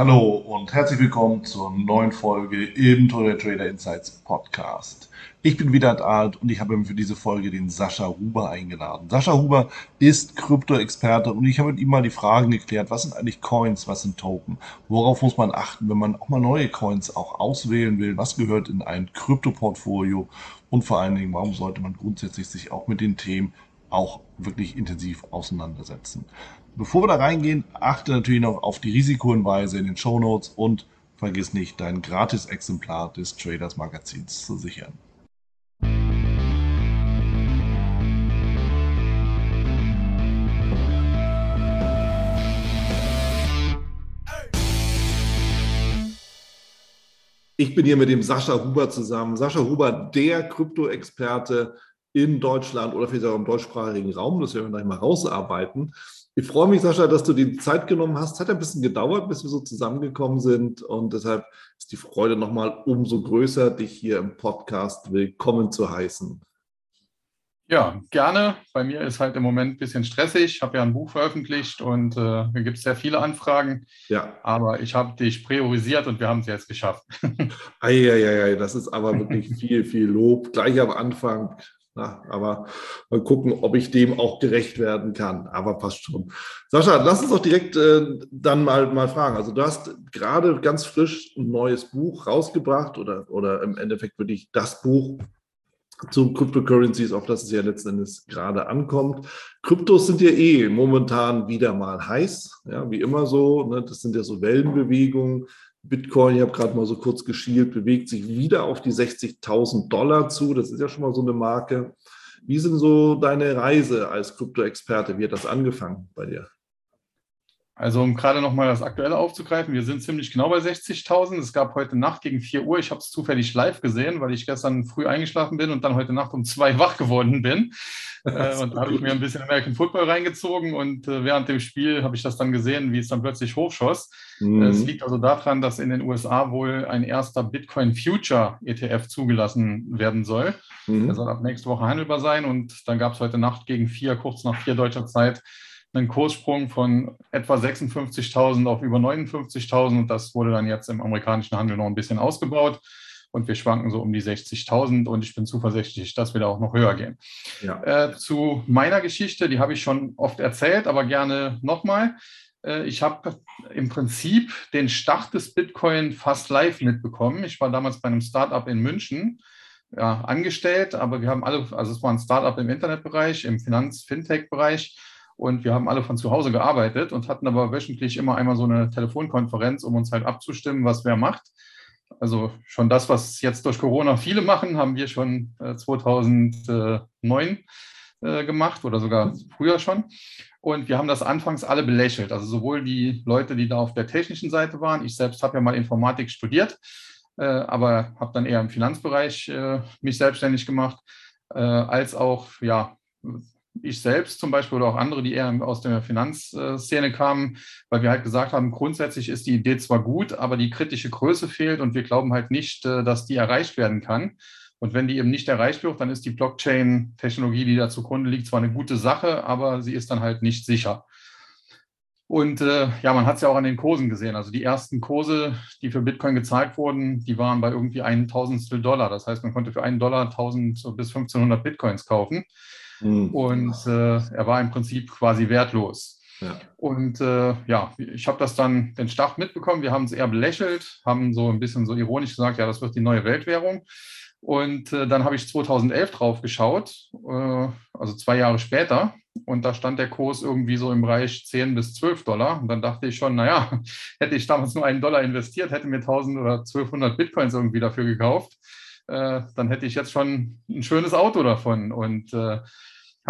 Hallo und herzlich willkommen zur neuen Folge im Total Trader Insights Podcast. Ich bin Vidat Alt und ich habe mir für diese Folge den Sascha Huber eingeladen. Sascha Huber ist Krypto-Experte und ich habe mit ihm mal die Fragen geklärt, was sind eigentlich Coins, was sind Token, worauf muss man achten, wenn man auch mal neue Coins auch auswählen will, was gehört in ein Krypto-Portfolio und vor allen Dingen, warum sollte man grundsätzlich sich auch mit den Themen auch wirklich intensiv auseinandersetzen. Bevor wir da reingehen, achte natürlich noch auf die Risikohinweise in den Show Notes und vergiss nicht, dein Gratis-Exemplar des Traders Magazins zu sichern. Ich bin hier mit dem Sascha Huber zusammen. Sascha Huber, der Krypto-Experte in Deutschland oder vielleicht auch im deutschsprachigen Raum. Das werden wir gleich mal rausarbeiten. Ich freue mich, Sascha, dass du die Zeit genommen hast. Hat ein bisschen gedauert, bis wir so zusammengekommen sind. Und deshalb ist die Freude nochmal umso größer, dich hier im Podcast willkommen zu heißen. Ja, gerne. Bei mir ist halt im Moment ein bisschen stressig. Ich habe ja ein Buch veröffentlicht und äh, mir gibt es sehr viele Anfragen. Ja. Aber ich habe dich priorisiert und wir haben es jetzt geschafft. Eieiei, das ist aber wirklich viel, viel Lob. Gleich am Anfang na, aber mal gucken, ob ich dem auch gerecht werden kann. Aber passt schon. Sascha, lass uns doch direkt äh, dann mal, mal fragen. Also du hast gerade ganz frisch ein neues Buch rausgebracht oder, oder im Endeffekt wirklich das Buch zu Cryptocurrencies, auf das es ja letzten Endes gerade ankommt. Kryptos sind ja eh momentan wieder mal heiß, ja, wie immer so. Ne? Das sind ja so Wellenbewegungen. Bitcoin, ich habe gerade mal so kurz geschielt, bewegt sich wieder auf die 60.000 Dollar zu. Das ist ja schon mal so eine Marke. Wie sind so deine Reise als Krypto-Experte? Wie hat das angefangen bei dir? Also um gerade nochmal das Aktuelle aufzugreifen, wir sind ziemlich genau bei 60.000. Es gab heute Nacht gegen 4 Uhr, ich habe es zufällig live gesehen, weil ich gestern früh eingeschlafen bin und dann heute Nacht um zwei wach geworden bin. Äh, und da habe ich mir ein bisschen American Football reingezogen und äh, während dem Spiel habe ich das dann gesehen, wie es dann plötzlich hochschoss. Mhm. Es liegt also daran, dass in den USA wohl ein erster Bitcoin Future ETF zugelassen werden soll. Mhm. Der soll ab nächste Woche handelbar sein und dann gab es heute Nacht gegen vier, kurz nach vier deutscher Zeit, einen Kurssprung von etwa 56.000 auf über 59.000 und das wurde dann jetzt im amerikanischen Handel noch ein bisschen ausgebaut und wir schwanken so um die 60.000 und ich bin zuversichtlich, dass wir da auch noch höher gehen. Ja. Äh, zu meiner Geschichte, die habe ich schon oft erzählt, aber gerne nochmal. Äh, ich habe im Prinzip den Start des Bitcoin fast live mitbekommen. Ich war damals bei einem Startup in München ja, angestellt, aber wir haben alle, also es war ein Startup im Internetbereich, im Finanz-Fintech-Bereich und wir haben alle von zu Hause gearbeitet und hatten aber wöchentlich immer einmal so eine Telefonkonferenz, um uns halt abzustimmen, was wer macht. Also schon das, was jetzt durch Corona viele machen, haben wir schon 2009 äh, äh, gemacht oder sogar früher schon. Und wir haben das anfangs alle belächelt. Also sowohl die Leute, die da auf der technischen Seite waren. Ich selbst habe ja mal Informatik studiert, äh, aber habe dann eher im Finanzbereich mich selbstständig gemacht, als auch ja ich selbst zum Beispiel oder auch andere, die eher aus der Finanzszene kamen, weil wir halt gesagt haben, grundsätzlich ist die Idee zwar gut, aber die kritische Größe fehlt und wir glauben halt nicht, äh, dass die erreicht werden kann. Und wenn die eben nicht erreicht wird, dann ist die Blockchain-Technologie, die da zugrunde liegt, zwar eine gute Sache, aber sie ist dann halt nicht sicher. Und äh, ja, man hat es ja auch an den Kursen gesehen. Also die ersten Kurse, die für Bitcoin gezahlt wurden, die waren bei irgendwie ein Tausendstel Dollar. Das heißt, man konnte für einen Dollar 1000 bis 1500 Bitcoins kaufen. Mhm. Und äh, er war im Prinzip quasi wertlos. Ja. Und äh, ja, ich habe das dann den Start mitbekommen. Wir haben es eher belächelt, haben so ein bisschen so ironisch gesagt, ja, das wird die neue Weltwährung. Und äh, dann habe ich 2011 drauf geschaut, äh, also zwei Jahre später. Und da stand der Kurs irgendwie so im Bereich 10 bis 12 Dollar. Und dann dachte ich schon, naja, hätte ich damals nur einen Dollar investiert, hätte mir 1000 oder 1200 Bitcoins irgendwie dafür gekauft, äh, dann hätte ich jetzt schon ein schönes Auto davon. Und äh,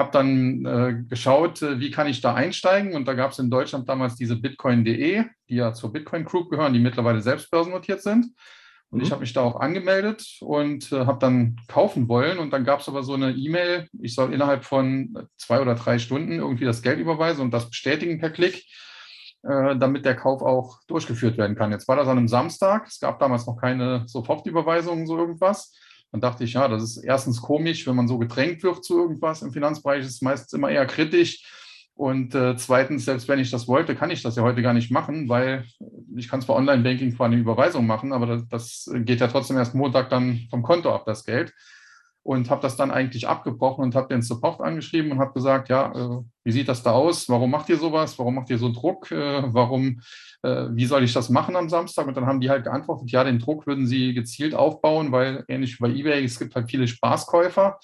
habe dann äh, geschaut, äh, wie kann ich da einsteigen. Und da gab es in Deutschland damals diese Bitcoin.de, die ja zur Bitcoin Group gehören, die mittlerweile selbst börsennotiert sind. Und mhm. ich habe mich da auch angemeldet und äh, habe dann kaufen wollen. Und dann gab es aber so eine E-Mail, ich soll innerhalb von zwei oder drei Stunden irgendwie das Geld überweisen und das bestätigen per Klick, äh, damit der Kauf auch durchgeführt werden kann. Jetzt war das an einem Samstag. Es gab damals noch keine Sofortüberweisungen, so irgendwas. Dann dachte ich, ja, das ist erstens komisch, wenn man so gedrängt wird zu irgendwas im Finanzbereich, ist meistens immer eher kritisch. Und äh, zweitens, selbst wenn ich das wollte, kann ich das ja heute gar nicht machen, weil ich kann zwar Online-Banking zwar eine Überweisung machen, aber das, das, geht ja trotzdem erst Montag dann vom Konto ab, das Geld. Und habe das dann eigentlich abgebrochen und habe den Support angeschrieben und habe gesagt, ja, äh, wie sieht das da aus? Warum macht ihr sowas? Warum macht ihr so Druck? Äh, warum, äh, wie soll ich das machen am Samstag? Und dann haben die halt geantwortet, ja, den Druck würden sie gezielt aufbauen, weil ähnlich wie bei eBay, es gibt halt viele Spaßkäufer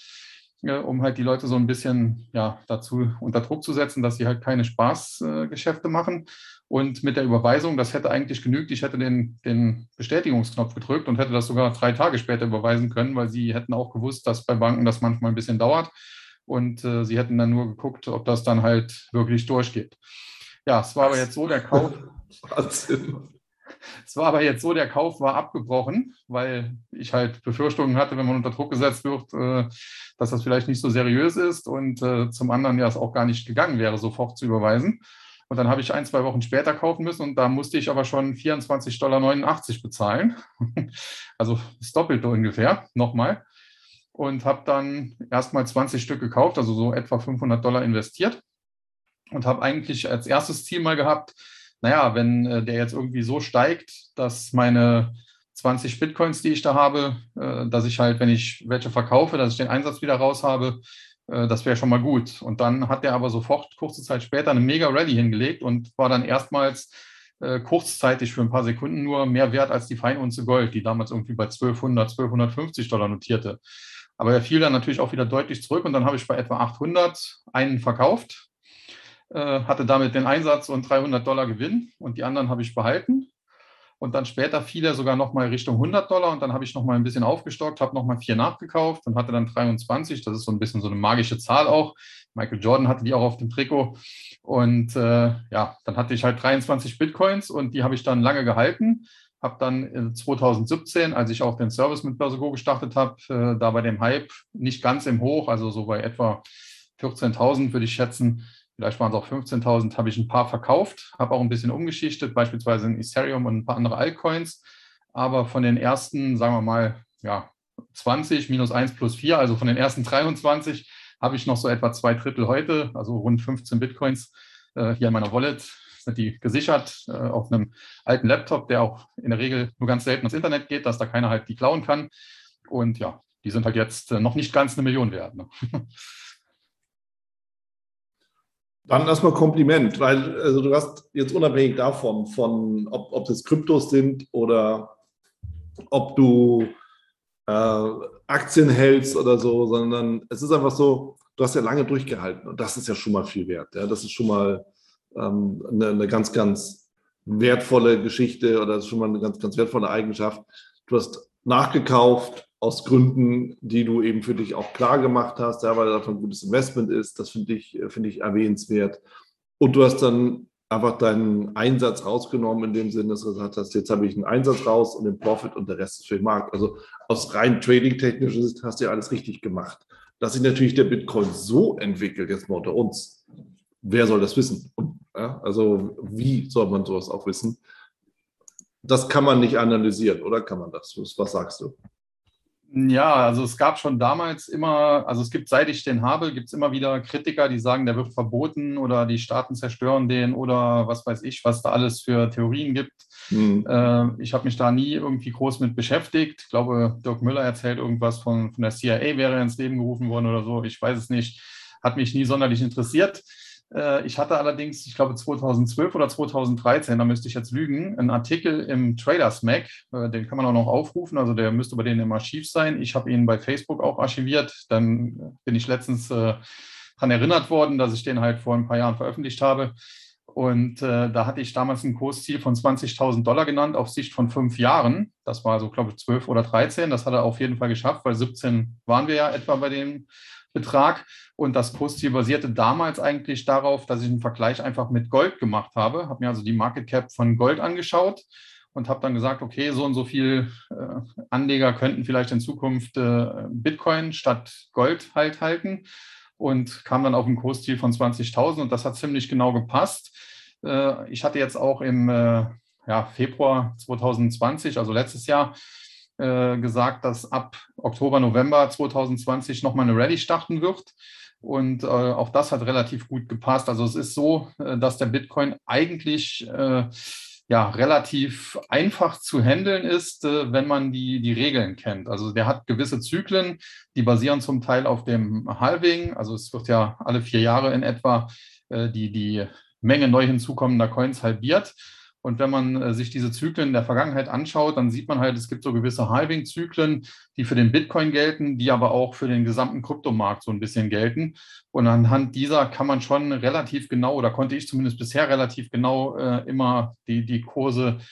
um halt die Leute so ein bisschen ja, dazu unter Druck zu setzen, dass sie halt keine Spaßgeschäfte machen. Und mit der Überweisung, das hätte eigentlich genügt. Ich hätte den, den Bestätigungsknopf gedrückt und hätte das sogar drei Tage später überweisen können, weil sie hätten auch gewusst, dass bei Banken das manchmal ein bisschen dauert. Und äh, sie hätten dann nur geguckt, ob das dann halt wirklich durchgeht. Ja, es war aber jetzt so, der Kauf. Wahnsinn. Es war aber jetzt so, der Kauf war abgebrochen, weil ich halt Befürchtungen hatte, wenn man unter Druck gesetzt wird, äh, dass das vielleicht nicht so seriös ist und äh, zum anderen ja es auch gar nicht gegangen wäre, sofort zu überweisen. Und dann habe ich ein, zwei Wochen später kaufen müssen und da musste ich aber schon 24,89 Dollar bezahlen. also das Doppelte ungefähr, nochmal. Und habe dann erstmal 20 Stück gekauft, also so etwa 500 Dollar investiert. Und habe eigentlich als erstes Ziel mal gehabt, naja, wenn äh, der jetzt irgendwie so steigt, dass meine 20 Bitcoins, die ich da habe, äh, dass ich halt, wenn ich welche verkaufe, dass ich den Einsatz wieder raus habe, äh, das wäre schon mal gut. Und dann hat er aber sofort kurze Zeit später eine mega Rally hingelegt und war dann erstmals kurzzeitig für ein paar Sekunden nur mehr wert als die Feinunze Gold, die damals irgendwie bei 1200, 1250 Dollar notierte. Aber er fiel dann natürlich auch wieder deutlich zurück und dann habe ich bei etwa 800 einen verkauft hatte damit den Einsatz und 300 Dollar Gewinn und die anderen habe ich behalten. Und dann später fiel er sogar nochmal Richtung 100 Dollar und dann habe ich nochmal ein bisschen aufgestockt, habe nochmal vier nachgekauft und hatte dann 23. Das ist so ein bisschen so eine magische Zahl auch. Michael Jordan hatte die auch auf dem Trikot. Und äh, ja, dann hatte ich halt 23 Bitcoins und die habe ich dann lange gehalten. Habe dann 2017, als ich auch den Service mit Börse Go gestartet habe, äh, da bei dem Hype nicht ganz im Hoch, also so bei etwa 14.000 würde ich schätzen, vielleicht waren es auch 15.000, habe ich ein paar verkauft, habe auch ein bisschen umgeschichtet, beispielsweise in Ethereum und ein paar andere Altcoins. Aber von den ersten, sagen wir mal, ja, 20 minus 1 plus 4, also von den ersten 23 habe ich noch so etwa zwei Drittel heute, also rund 15 Bitcoins äh, hier in meiner Wallet. Sind die gesichert äh, auf einem alten Laptop, der auch in der Regel nur ganz selten ins Internet geht, dass da keiner halt die klauen kann. Und ja, die sind halt jetzt äh, noch nicht ganz eine Million wert. Ne? Dann erstmal Kompliment, weil also du hast jetzt unabhängig davon, von ob, ob das Kryptos sind oder ob du äh, Aktien hältst oder so, sondern es ist einfach so, du hast ja lange durchgehalten und das ist ja schon mal viel wert. Ja? Das ist schon mal ähm, eine, eine ganz, ganz wertvolle Geschichte oder schon mal eine ganz, ganz wertvolle Eigenschaft. Du hast nachgekauft, aus Gründen, die du eben für dich auch klar gemacht hast, ja, weil das ein gutes Investment ist. Das finde ich, finde ich erwähnenswert. Und du hast dann einfach deinen Einsatz rausgenommen, in dem Sinne, dass du gesagt hast, jetzt habe ich einen Einsatz raus und den Profit und der Rest ist für den Markt. Also aus rein trading-technischer Sicht hast du ja alles richtig gemacht. Dass sich natürlich der Bitcoin so entwickelt, jetzt mal unter uns, wer soll das wissen? Ja, also wie soll man sowas auch wissen? Das kann man nicht analysieren, oder kann man das? Was sagst du? Ja, also es gab schon damals immer, also es gibt, seit ich den habe, gibt es immer wieder Kritiker, die sagen, der wird verboten oder die Staaten zerstören den oder was weiß ich, was da alles für Theorien gibt. Mhm. Äh, ich habe mich da nie irgendwie groß mit beschäftigt. Ich glaube, Dirk Müller erzählt irgendwas von, von der CIA, wäre ins Leben gerufen worden oder so. Ich weiß es nicht. Hat mich nie sonderlich interessiert. Äh, ich hatte allerdings, ich glaube 2012 oder 2013, da müsste ich jetzt lügen, einen Artikel im Traders Mac, äh, den kann man auch noch aufrufen, also der müsste bei denen im Archiv sein. Ich habe ihn bei Facebook auch archiviert. Dann bin ich letztens äh, daran erinnert worden, dass ich den halt vor ein paar Jahren veröffentlicht habe. Und da hatte ich damals ein Kursziel von 20.000 Dollar genannt auf Sicht von fünf Jahren. Das war so, glaube ich, 12 oder 13. Das hat er auf jeden Fall geschafft, weil 17 waren wir ja etwa bei dem Betrag. Und das Kursziel basierte damals eigentlich darauf, dass ich einen Vergleich einfach mit Gold gemacht habe. Habe mir also die Market Cap von Gold angeschaut und habe dann gesagt, okay, so und so viel äh, Anleger könnten vielleicht in Zukunft äh, Bitcoin statt Gold halt halten und kam dann auf ein Kursziel von 20.000 und das hat ziemlich genau gepasst. Äh, ich hatte jetzt auch im äh, ja, Februar 2020, also letztes Jahr, äh, gesagt, dass ab Oktober, November 2020 nochmal eine Rallye starten wird. Und äh, auch das hat relativ gut gepasst. Also es ist so, äh, dass der Bitcoin eigentlich äh, ja, relativ einfach zu handeln ist, wenn man die, die Regeln kennt. Also der hat gewisse Zyklen, die basieren zum Teil auf dem Halving. Also es wird ja alle vier Jahre in etwa die, die Menge neu hinzukommender Coins halbiert. Und wenn man äh, sich diese Zyklen in der Vergangenheit anschaut, dann sieht man halt, es gibt so gewisse Halving-Zyklen, die für den Bitcoin gelten, die aber auch für den gesamten Kryptomarkt so ein bisschen gelten. Und anhand dieser kann man schon relativ genau, oder konnte ich zumindest bisher relativ genau äh, immer die, die Kurse äh,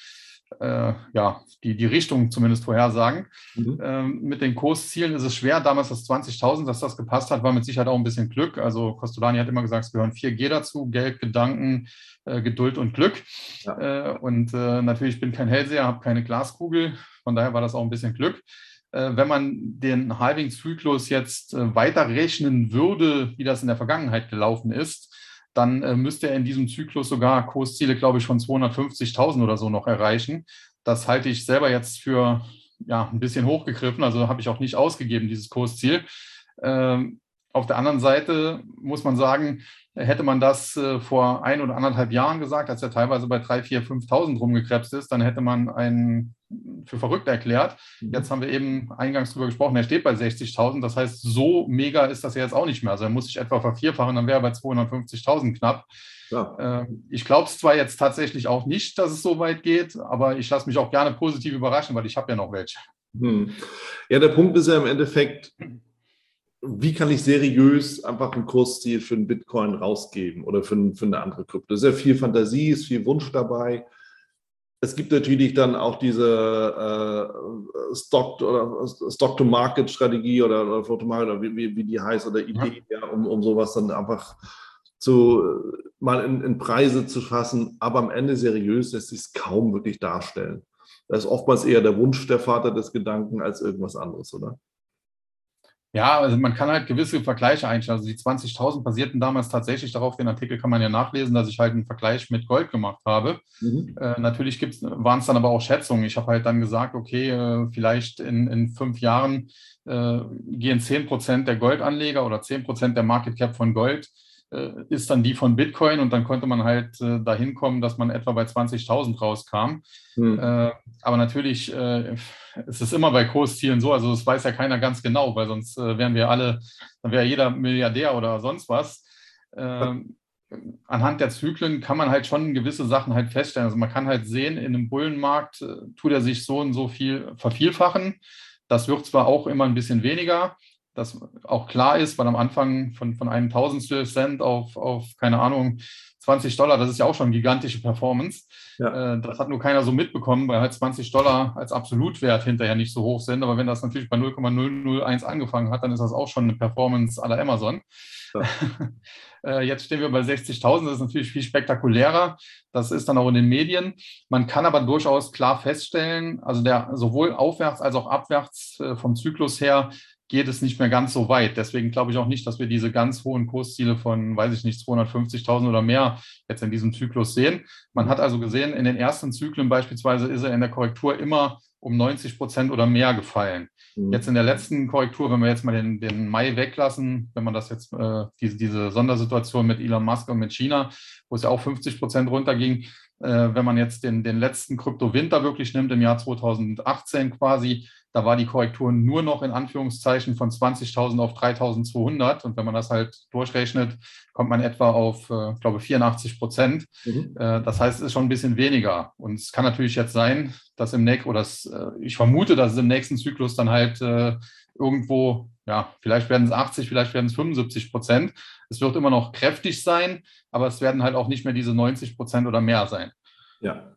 ja, die, die Richtung zumindest vorhersagen. Mhm. Ähm, mit den Kurszielen ist es schwer. Damals das 20.000, dass das gepasst hat, war mit Sicherheit auch ein bisschen Glück. Also Costolani hat immer gesagt, es gehören 4G dazu, Geld, Gedanken, äh, Geduld und Glück. Ja. Äh, und äh, natürlich bin ich kein Hellseher, habe keine Glaskugel. Von daher war das auch ein bisschen Glück äh, wenn man den Halving-Zyklus jetzt äh, weiterrechnen würde, wie das in der Vergangenheit gelaufen ist, dann äh, müsste er in diesem Zyklus sogar Kursziele, glaube ich, von 250.000 oder so noch erreichen. Das halte ich selber jetzt für ja, ein bisschen hochgegriffen, also habe ich auch nicht ausgegeben, dieses Kursziel. Ähm, auf der anderen Seite muss man sagen, hätte man das äh, vor ein oder anderthalb Jahren gesagt, als er teilweise bei 3.000, 4.000, 5.000 rumgekrebst ist, dann hätte man einen für verrückt erklärt. Mhm. Jetzt haben wir eben eingangs darüber gesprochen, er steht bei 60.000. Das heißt, so mega ist das ja jetzt auch nicht mehr. Also er muss sich etwa vervierfachen, dann wäre er bei 250.000 knapp. Ja. Ähm, ich glaube es zwar jetzt tatsächlich auch nicht, dass es so weit geht, aber ich lasse mich auch gerne positiv überraschen, weil ich habe ja noch welche. Hm. Ja, der Punkt ist ja im Endeffekt, wie kann ich seriös einfach ein Kursziel für einen Bitcoin rausgeben oder für, für eine andere Krypto? Sehr viel Fantasie, ist viel Wunsch dabei. Es gibt natürlich dann auch diese äh, Stock- oder Stock-to-Market-Strategie oder, oder Photomarket oder wie, wie, wie, die heißt oder Idee, ja. ja um, um sowas dann einfach zu, mal in, in, Preise zu fassen. Aber am Ende seriös lässt sich es kaum wirklich darstellen. Das ist oftmals eher der Wunsch der Vater des Gedanken als irgendwas anderes, oder? Ja, also man kann halt gewisse Vergleiche einstellen. Also die 20.000 basierten damals tatsächlich darauf, den Artikel kann man ja nachlesen, dass ich halt einen Vergleich mit Gold gemacht habe. Mhm. Äh, natürlich waren es dann aber auch Schätzungen. Ich habe halt dann gesagt, okay, äh, vielleicht in, in fünf Jahren äh, gehen 10 Prozent der Goldanleger oder 10 Prozent der Market Cap von Gold ist dann die von Bitcoin und dann konnte man halt äh, dahin kommen, dass man etwa bei 20.000 rauskam. Hm. Äh, aber natürlich äh, ist es immer bei Kurszielen so, also das weiß ja keiner ganz genau, weil sonst äh, wären wir alle, dann wäre jeder Milliardär oder sonst was. Ähm, anhand der Zyklen kann man halt schon gewisse Sachen halt feststellen. Also man kann halt sehen, in einem Bullenmarkt äh, tut er sich so und so viel vervielfachen. Das wird zwar auch immer ein bisschen weniger, das auch klar ist, weil am Anfang von, von einem Tausendstel Cent auf, auf, keine Ahnung, 20 Dollar, das ist ja auch schon gigantische Performance. Ja. Äh, das hat nur keiner so mitbekommen, weil halt 20 Dollar als Absolutwert hinterher nicht so hoch sind. Aber wenn das natürlich bei 0,001 angefangen hat, dann ist das auch schon eine Performance aller Amazon. Ja. Äh, jetzt stehen wir bei 60.000, das ist natürlich viel spektakulärer. Das ist dann auch in den Medien. Man kann aber durchaus klar feststellen, also der sowohl aufwärts als auch abwärts äh, vom Zyklus her geht es nicht mehr ganz so weit. Deswegen glaube ich auch nicht, dass wir diese ganz hohen Kursziele von, weiß ich nicht, 250.000 oder mehr jetzt in diesem Zyklus sehen. Man hat also gesehen, in den ersten Zyklen beispielsweise ist er in der Korrektur immer um 90 Prozent oder mehr gefallen. Mhm. Jetzt in der letzten Korrektur, wenn wir jetzt mal den, den Mai weglassen, wenn man das jetzt, äh, diese, diese Sondersituation mit Elon Musk und mit China, wo es ja auch 50 Prozent runterging, äh, wenn man jetzt den, den letzten Kryptowinter wirklich nimmt, im Jahr 2018 quasi, da war die Korrektur nur noch in Anführungszeichen von 20.000 auf 3.200. Und wenn man das halt durchrechnet, kommt man etwa auf, äh, glaube 84 Prozent. Mhm. Äh, das heißt, es ist schon ein bisschen weniger. Und es kann natürlich jetzt sein, dass im nächsten, oder das, äh, ich vermute, dass es im nächsten Zyklus dann halt äh, irgendwo, ja, vielleicht werden es 80, vielleicht werden es 75 Prozent. Es wird immer noch kräftig sein, aber es werden halt auch nicht mehr diese 90 Prozent oder mehr sein. Ja,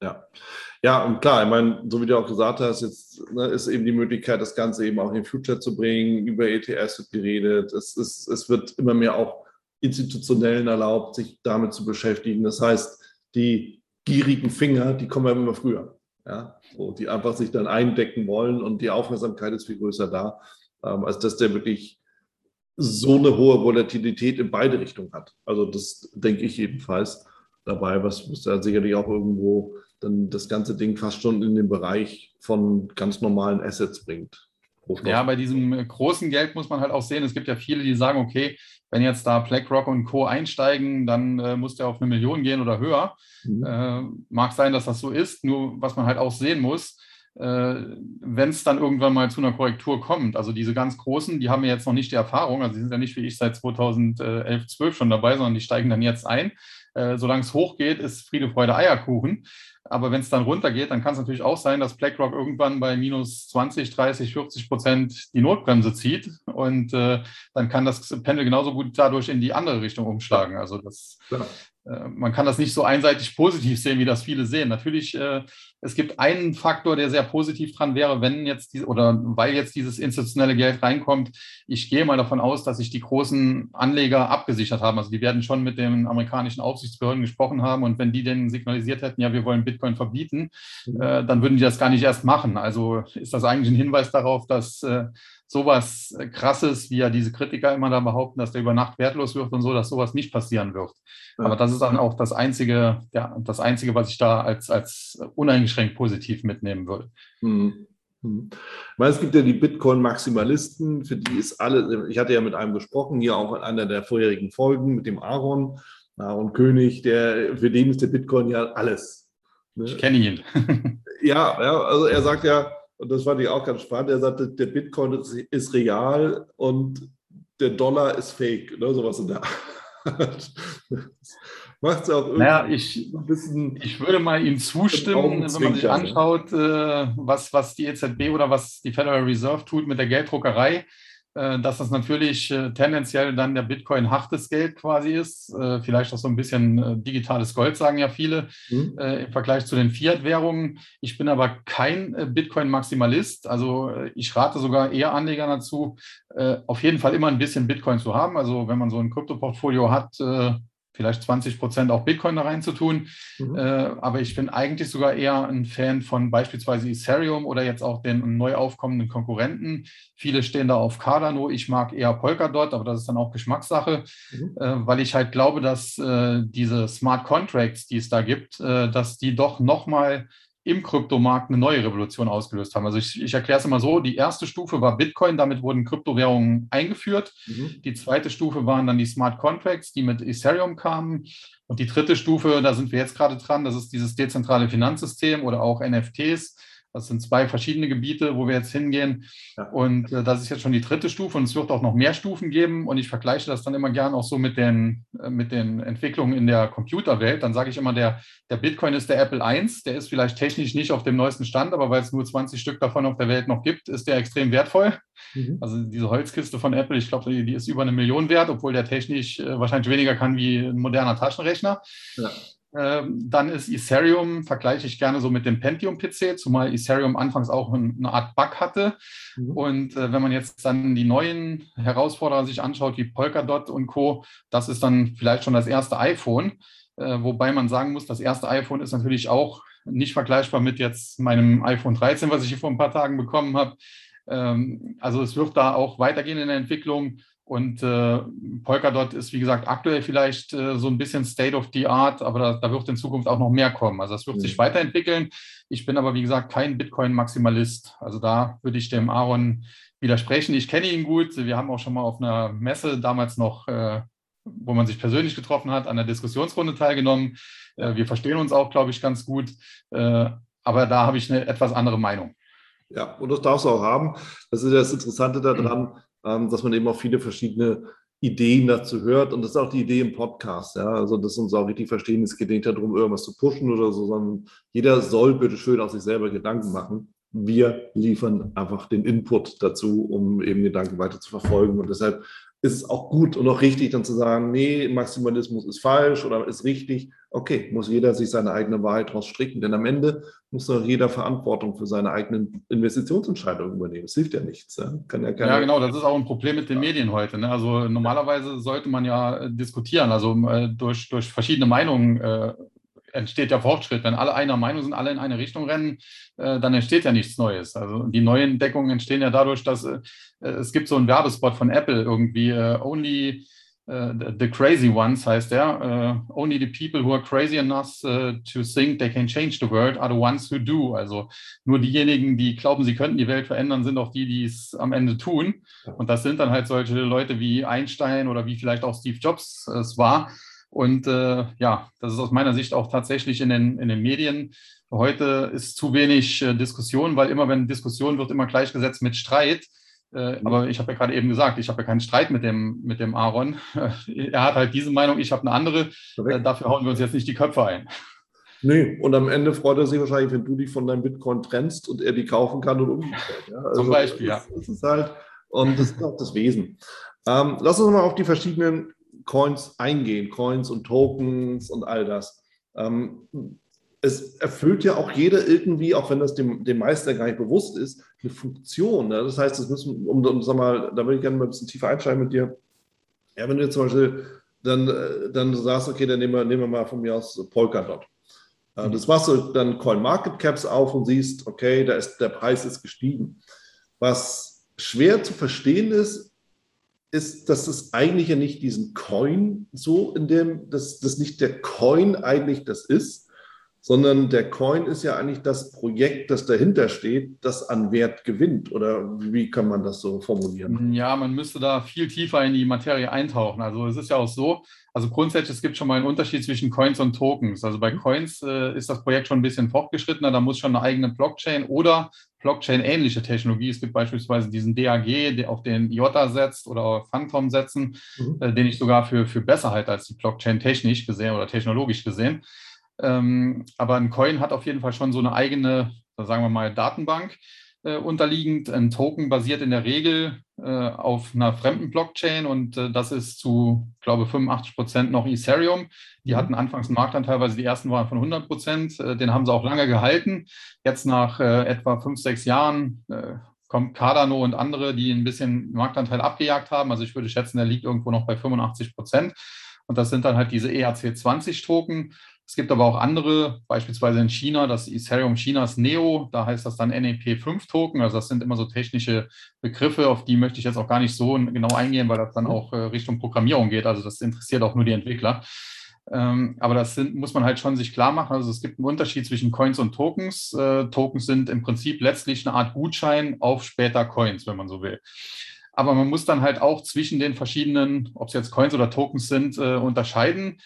ja. Ja, und klar, ich meine, so wie du auch gesagt hast, jetzt ne, ist eben die Möglichkeit, das Ganze eben auch in den Future zu bringen. Über ETS wird geredet. Es, ist, es wird immer mehr auch institutionellen erlaubt, sich damit zu beschäftigen. Das heißt, die gierigen Finger, die kommen ja immer früher. Ja, so, die einfach sich dann eindecken wollen und die Aufmerksamkeit ist viel größer da, ähm, als dass der wirklich so eine hohe Volatilität in beide Richtungen hat. Also das denke ich jedenfalls dabei, was, was da sicherlich auch irgendwo dann das ganze Ding fast schon in den Bereich von ganz normalen Assets bringt. Ja, bei diesem großen Geld muss man halt auch sehen, es gibt ja viele, die sagen, okay, wenn jetzt da BlackRock und Co. einsteigen, dann äh, muss der auf eine Million gehen oder höher. Mhm. Äh, mag sein, dass das so ist, nur was man halt auch sehen muss, äh, wenn es dann irgendwann mal zu einer Korrektur kommt. Also diese ganz Großen, die haben ja jetzt noch nicht die Erfahrung, also die sind ja nicht wie ich seit 2011, 12 schon dabei, sondern die steigen dann jetzt ein. Äh, solange es hochgeht, ist Friede, Freude, Eierkuchen. Aber wenn es dann runtergeht, dann kann es natürlich auch sein, dass BlackRock irgendwann bei minus 20, 30, 40 Prozent die Notbremse zieht. Und äh, dann kann das Pendel genauso gut dadurch in die andere Richtung umschlagen. Also das, äh, man kann das nicht so einseitig positiv sehen, wie das viele sehen. Natürlich äh, es gibt einen Faktor, der sehr positiv dran wäre, wenn jetzt diese, oder weil jetzt dieses institutionelle Geld reinkommt. Ich gehe mal davon aus, dass sich die großen Anleger abgesichert haben. Also die werden schon mit den amerikanischen Aufsichtsbehörden gesprochen haben und wenn die denen signalisiert hätten, ja, wir wollen Bitcoin verbieten, mhm. äh, dann würden die das gar nicht erst machen. Also ist das eigentlich ein Hinweis darauf, dass äh, sowas Krasses, wie ja diese Kritiker immer da behaupten, dass der über Nacht wertlos wird und so, dass sowas nicht passieren wird. Ja. Aber das ist dann auch das Einzige, ja, das Einzige, was ich da als, als uneingeschränkt positiv mitnehmen würde. Mhm. Mhm. Weil es gibt ja die Bitcoin-Maximalisten, für die ist alle, ich hatte ja mit einem gesprochen, hier auch in einer der vorherigen Folgen mit dem Aaron, Aaron König, der, für den ist der Bitcoin ja alles. Ne? Ich kenne ihn. ja, ja, also er sagt ja, und das fand ich auch ganz spannend. Er sagte, der Bitcoin ist, ist real und der Dollar ist fake, ne? sowas in der Art. Macht es auch irgendwie naja, ich, ein bisschen. Ich würde mal ihm zustimmen, wenn man sich anschaut, äh, was, was die EZB oder was die Federal Reserve tut mit der Gelddruckerei. Äh, dass das natürlich äh, tendenziell dann der Bitcoin hartes Geld quasi ist. Äh, vielleicht auch so ein bisschen digitales Gold, sagen ja viele, mhm. im Vergleich zu den Fiat-Währungen. Ich bin aber kein Bitcoin-Maximalist. Also ich rate sogar eher Anlegern dazu, auf jeden Fall immer ein bisschen Bitcoin zu haben. Also wenn man so ein Kryptoportfolio hat, vielleicht 20 Prozent auch Bitcoin da reinzutun. Mhm. Äh, aber ich bin eigentlich sogar eher ein Fan von beispielsweise Ethereum oder jetzt auch den neu aufkommenden Konkurrenten. Viele stehen da auf Cardano. Ich mag eher Polkadot, aber das ist dann auch Geschmackssache, mhm. äh, weil ich halt glaube, dass äh, diese Smart Contracts, die es da gibt, äh, dass die doch nochmal im Kryptomarkt eine neue Revolution ausgelöst haben. Also ich, ich erkläre es immer so, die erste Stufe war Bitcoin, damit wurden Kryptowährungen eingeführt. Mhm. Die zweite Stufe waren dann die Smart Contracts, die mit Ethereum kamen. Und die dritte Stufe, da sind wir jetzt gerade dran, das ist dieses dezentrale Finanzsystem oder auch NFTs. Das sind zwei verschiedene Gebiete, wo wir jetzt hingehen. Ja. Und äh, das ist jetzt schon die dritte Stufe und es wird auch noch mehr Stufen geben. Und ich vergleiche das dann immer gern auch so mit den, äh, mit den Entwicklungen in der Computerwelt. Dann sage ich immer, der, der Bitcoin ist der Apple I. Der ist vielleicht technisch nicht auf dem neuesten Stand, aber weil es nur 20 Stück davon auf der Welt noch gibt, ist der extrem wertvool. Mhm. Also diese Holzkiste von Apple, ich glaube, die, die, ist über eine Million wert, obwohl der technisch äh, wahrscheinlich weniger kann wie ein moderner Taschenrechner. Ja. Ähm, dann ist Ethereum, vergleiche ich gerne so mit dem Pentium-PC, zumal Ethereum anfangs auch eine Art Bug hatte. Mhm. Und äh, wenn man jetzt dann die neuen Herausforderer sich anschaut, wie Polkadot und Co., das ist dann vielleicht schon das erste iPhone. Äh, wobei man sagen muss, das erste iPhone ist natürlich auch nicht vergleichbar mit jetzt meinem iPhone 13, was ich hier vor ein paar Tagen bekommen habe. Ähm, also es wird da auch weitergehen in der Entwicklung. Und äh, Polkadot ist, wie gesagt, aktuell vielleicht äh, so ein bisschen State of the Art, aber da, da, wird in Zukunft auch noch mehr kommen. Also das wird mhm. sich weiterentwickeln. Ich bin aber, wie gesagt, kein Bitcoin-Maximalist. Also da würde ich dem Aaron widersprechen. Ich kenne ihn gut. Wir haben auch schon mal auf einer Messe damals noch, äh, wo man sich persönlich getroffen hat, an der Diskussionsrunde teilgenommen. Äh, wir verstehen uns auch, glaube ich, ganz gut. Äh, aber da habe ich eine etwas andere Meinung. Ja, und das darfst du auch haben. Das ist das Interessante daran. Mhm dass man eben auch viele verschiedene Ideen dazu hört. Und das ist auch die Idee im Podcast. Ja? Also, dass uns auch richtig verstehen, es geht nicht darum, irgendwas zu pushen oder so, sondern jeder soll bitte schön auf sich selber Gedanken machen. Wir liefern einfach den Input dazu, um eben Gedanken weiter zu verfolgen. Und deshalb ist es auch gut und auch richtig, dann zu sagen, nee, Maximalismus ist falsch oder ist richtig. Okay, muss jeder sich seine eigene Wahrheit daraus stricken, denn am Ende muss doch jeder Verantwortung für seine eigenen Investitionsentscheidungen übernehmen. Es hilft ja nichts. Ja, Kann ja, ja, genau, das ist auch ein Problem mit den Medien heute. Ne? Also normalerweise sollte man ja diskutieren, also äh, durch, durch verschiedene Meinungen äh, entsteht ja Fortschritt. Wenn alle einer Meinung sind, alle in eine Richtung rennen, äh, dann entsteht ja nichts Neues. Also die neuen Entdeckungen entstehen ja dadurch, dass äh, es gibt so einen Werbespot von Apple irgendwie, äh, only the Crazy Ones heißt er. Uh, only the people who are crazy enough uh, to think they can change the world are the ones who do. Also nur diejenigen, die glauben, sie könnten die Welt verändern, sind auch die, die es am Ende tun. Und das sind dann halt solche Leute wie Einstein oder wie vielleicht auch Steve Jobs es war. Und äh, ja, das ist aus meiner Sicht auch tatsächlich in den, in den Medien. Heute ist zu wenig äh, Diskussion, weil immer wenn Diskussion wird, immer gleichgesetzt mit Streit. Äh, aber ich habe ja gerade eben gesagt, ich habe ja keinen Streit mit dem, mit dem Aaron. er hat halt diese Meinung, ich habe eine andere. Äh, dafür hauen wir uns jetzt nicht die Köpfe ein. Nee, und am Ende freut er sich wahrscheinlich, wenn du dich von deinem Bitcoin trennst und er die kaufen kann und umgekehrt. Ja? Also Zum Beispiel, ja. Das ist halt, und das ist auch das Wesen. Ähm, lass uns mal auf die verschiedenen Coins eingehen, Coins und Tokens und all das. Ähm, es erfüllt ja auch jeder irgendwie, auch wenn das dem, dem Meister gar nicht bewusst ist, eine Funktion. Ne? Das heißt, das müssen, um, um sag mal, da würde ich gerne mal ein bisschen tiefer einsteigen mit dir. Ja, wenn du jetzt zum Beispiel dann, äh, dann sagst, okay, dann nehmen wir, nehmen wir mal von mir aus Polkadot. Äh, mhm. Das machst du dann Coin Market Caps auf und siehst, okay, da ist, der Preis ist gestiegen. Was schwer zu verstehen ist, ist, dass es eigentlich ja nicht diesen Coin so in dem, dass das nicht der Coin eigentlich das ist, sondern der Coin ist ja eigentlich das Projekt, das dahinter steht, das an Wert gewinnt. Oder wie kann man das so formulieren? Ja, man müsste da viel tiefer in die Materie eintauchen. Also es ist ja auch so, also grundsätzlich es gibt schon mal einen Unterschied zwischen Coins und Tokens. Also bei mhm. Coins äh, ist das Projekt schon ein bisschen fortgeschrittener, da muss schon eine eigene Blockchain oder Blockchain-ähnliche Technologie. Es gibt beispielsweise diesen DAG, der auf den IOTA setzt oder auf Phantom setzen, mhm. äh, den ich sogar für, für besser halte als die Blockchain technisch gesehen oder technologisch gesehen. Ähm, aber ein Coin hat auf jeden Fall schon so eine eigene, sagen wir mal, Datenbank äh, unterliegend. Ein Token basiert in der Regel äh, auf einer fremden Blockchain und äh, das ist zu, glaube 85 Prozent noch Ethereum. Die mhm. hatten anfangs einen Marktanteil, weil sie die ersten waren von 100 Prozent. Äh, den haben sie auch lange gehalten. Jetzt nach äh, etwa fünf, sechs Jahren äh, kommt Cardano und andere, die ein bisschen Marktanteil abgejagt haben. Also ich würde schätzen, der liegt irgendwo noch bei 85 Prozent. Und das sind dann halt diese ERC20-Token. Es gibt aber auch andere, beispielsweise in China, das Ethereum Chinas Neo, da heißt das dann NEP5-Token. Also das sind immer so technische Begriffe, auf die möchte ich jetzt auch gar nicht so genau eingehen, weil das dann mhm. auch äh, Richtung Programmierung geht. Also das interessiert auch nur die Entwickler. Ähm, aber das sind, muss man halt schon sich klar machen. Also es gibt einen Unterschied zwischen Coins und Tokens. Äh, Tokens sind im Prinzip letztlich eine Art Gutschein auf später Coins, wenn man so will. Aber man muss dann halt auch zwischen den verschiedenen, ob es jetzt Coins oder Tokens sind, äh, unterscheiden.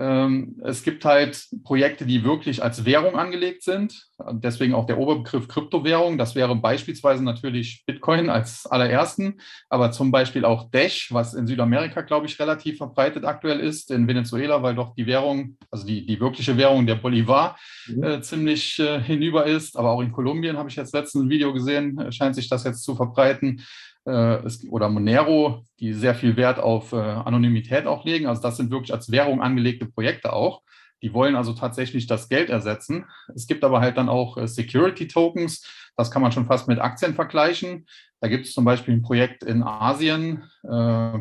Ähm, es gibt halt Projekte, die wirklich als Währung angelegt sind. Deswegen auch der Oberbegriff Kryptowährung. Das wäre beispielsweise natürlich Bitcoin als allerersten, aber zum Beispiel auch Dash, was in Südamerika, glaube ich, relativ verbreitet aktuell ist, in Venezuela, weil doch die Währung, also die, die wirkliche Währung der Bolivar, mhm. äh, ziemlich äh, hinüber ist. Aber auch in Kolumbien habe ich jetzt letztens ein Video gesehen, äh, scheint sich das jetzt zu verbreiten oder Monero, die sehr viel Wert auf äh, Anonymität auch legen. Also das sind wirklich als Währung angelegte Projekte auch. Die wollen also tatsächlich das Geld ersetzen. Es gibt aber halt dann auch äh, Security Tokens. Das kann man schon fast mit Aktien vergleichen. Da gibt es zum Beispiel ein Projekt in Asien, äh,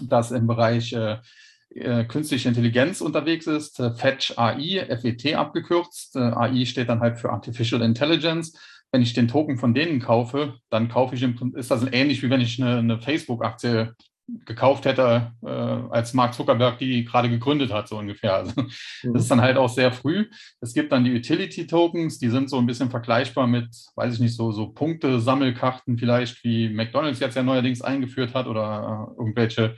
das im Bereich äh, äh künstliche Intelligenz unterwegs ist, Fetch AI, FET abgekürzt. AI steht dann halt für Artificial Intelligence wenn ich den Token von denen kaufe, dann kaufe ich, im, ist das ähnlich wie wenn ich eine, eine Facebook-Aktie gekauft hätte, äh, als Mark Zuckerberg die gerade gegründet hat, so ungefähr. Also, mhm. Das ist dann halt auch sehr früh. Es gibt dann die Utility-Tokens, die sind so ein bisschen vergleichbar mit, weiß ich nicht, so, so Punkte-Sammelkarten vielleicht, wie McDonalds jetzt ja neuerdings eingeführt hat oder äh, irgendwelche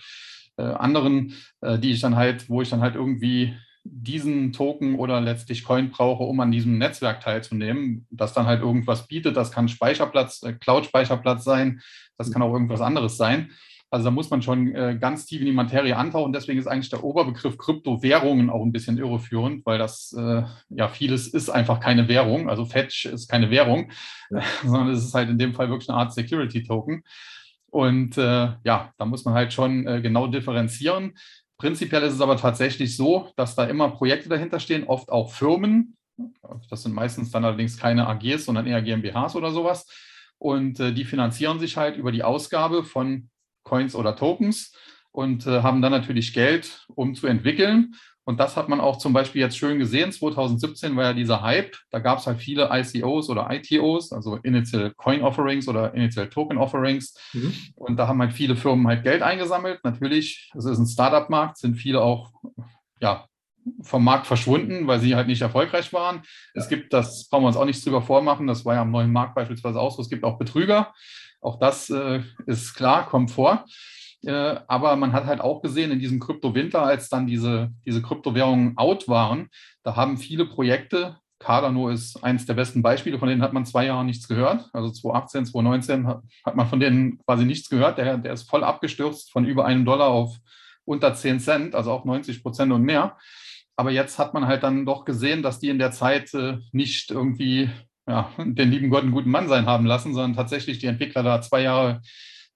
äh, anderen, äh, die ich dann halt, wo ich dann halt irgendwie diesen Token oder letztlich Coin brauche, um an diesem Netzwerk teilzunehmen, das dann halt irgendwas bietet. Das kann Speicherplatz, äh, Cloud-Speicherplatz sein, das kann auch irgendwas anderes sein. Also da muss man schon äh, ganz tief in die Materie antauchen. Deswegen ist eigentlich der Oberbegriff Kryptowährungen auch ein bisschen irreführend, weil das äh, ja vieles ist einfach keine Währung. Also Fetch ist keine Währung, ja. sondern es ist halt in dem Fall wirklich eine Art Security Token. Und äh, ja, da muss man halt schon genau differenzieren. Prinzipiell ist es aber tatsächlich so, dass da immer Projekte dahinter stehen, oft auch Firmen. Das sind meistens dann allerdings keine AGs, sondern eher GmbHs oder sowas. Und äh, die finanzieren sich halt über die Ausgabe von Coins oder Tokens und äh, haben dann natürlich Geld, um zu entwickeln. Und das hat man auch zum Beispiel jetzt schön gesehen. 2017 war ja dieser Hype. Da gab es halt viele ICOs oder ITOs, also Initial Coin Offerings oder Initial Token Offerings. Mhm. Und da haben halt viele Firmen halt Geld eingesammelt. Natürlich, es ist ein Startup-Markt, sind viele auch ja, vom Markt verschwunden, weil sie halt nicht erfolgreich waren. Ja. Es gibt, das brauchen wir uns auch nicht drüber vormachen, das war ja am neuen Markt beispielsweise auch so, es gibt auch Betrüger. Auch das äh, ist klar, kommt vor. Äh, aber man hat halt auch gesehen in diesem Kryptowinter, als dann diese, diese Kryptowährungen out waren, da haben viele Projekte, Cardano ist eines der besten Beispiele, von denen hat man zwei Jahre nichts gehört. Also 2018, 2019 hat, hat man von denen quasi nichts gehört. Der, der ist voll abgestürzt von über einem Dollar auf unter 10 Cent, also auch 90 Prozent und mehr. Aber jetzt hat man halt dann doch gesehen, dass die in der Zeit äh, nicht irgendwie ja, den lieben Gott einen guten Mann sein haben lassen, sondern tatsächlich die Entwickler da zwei Jahre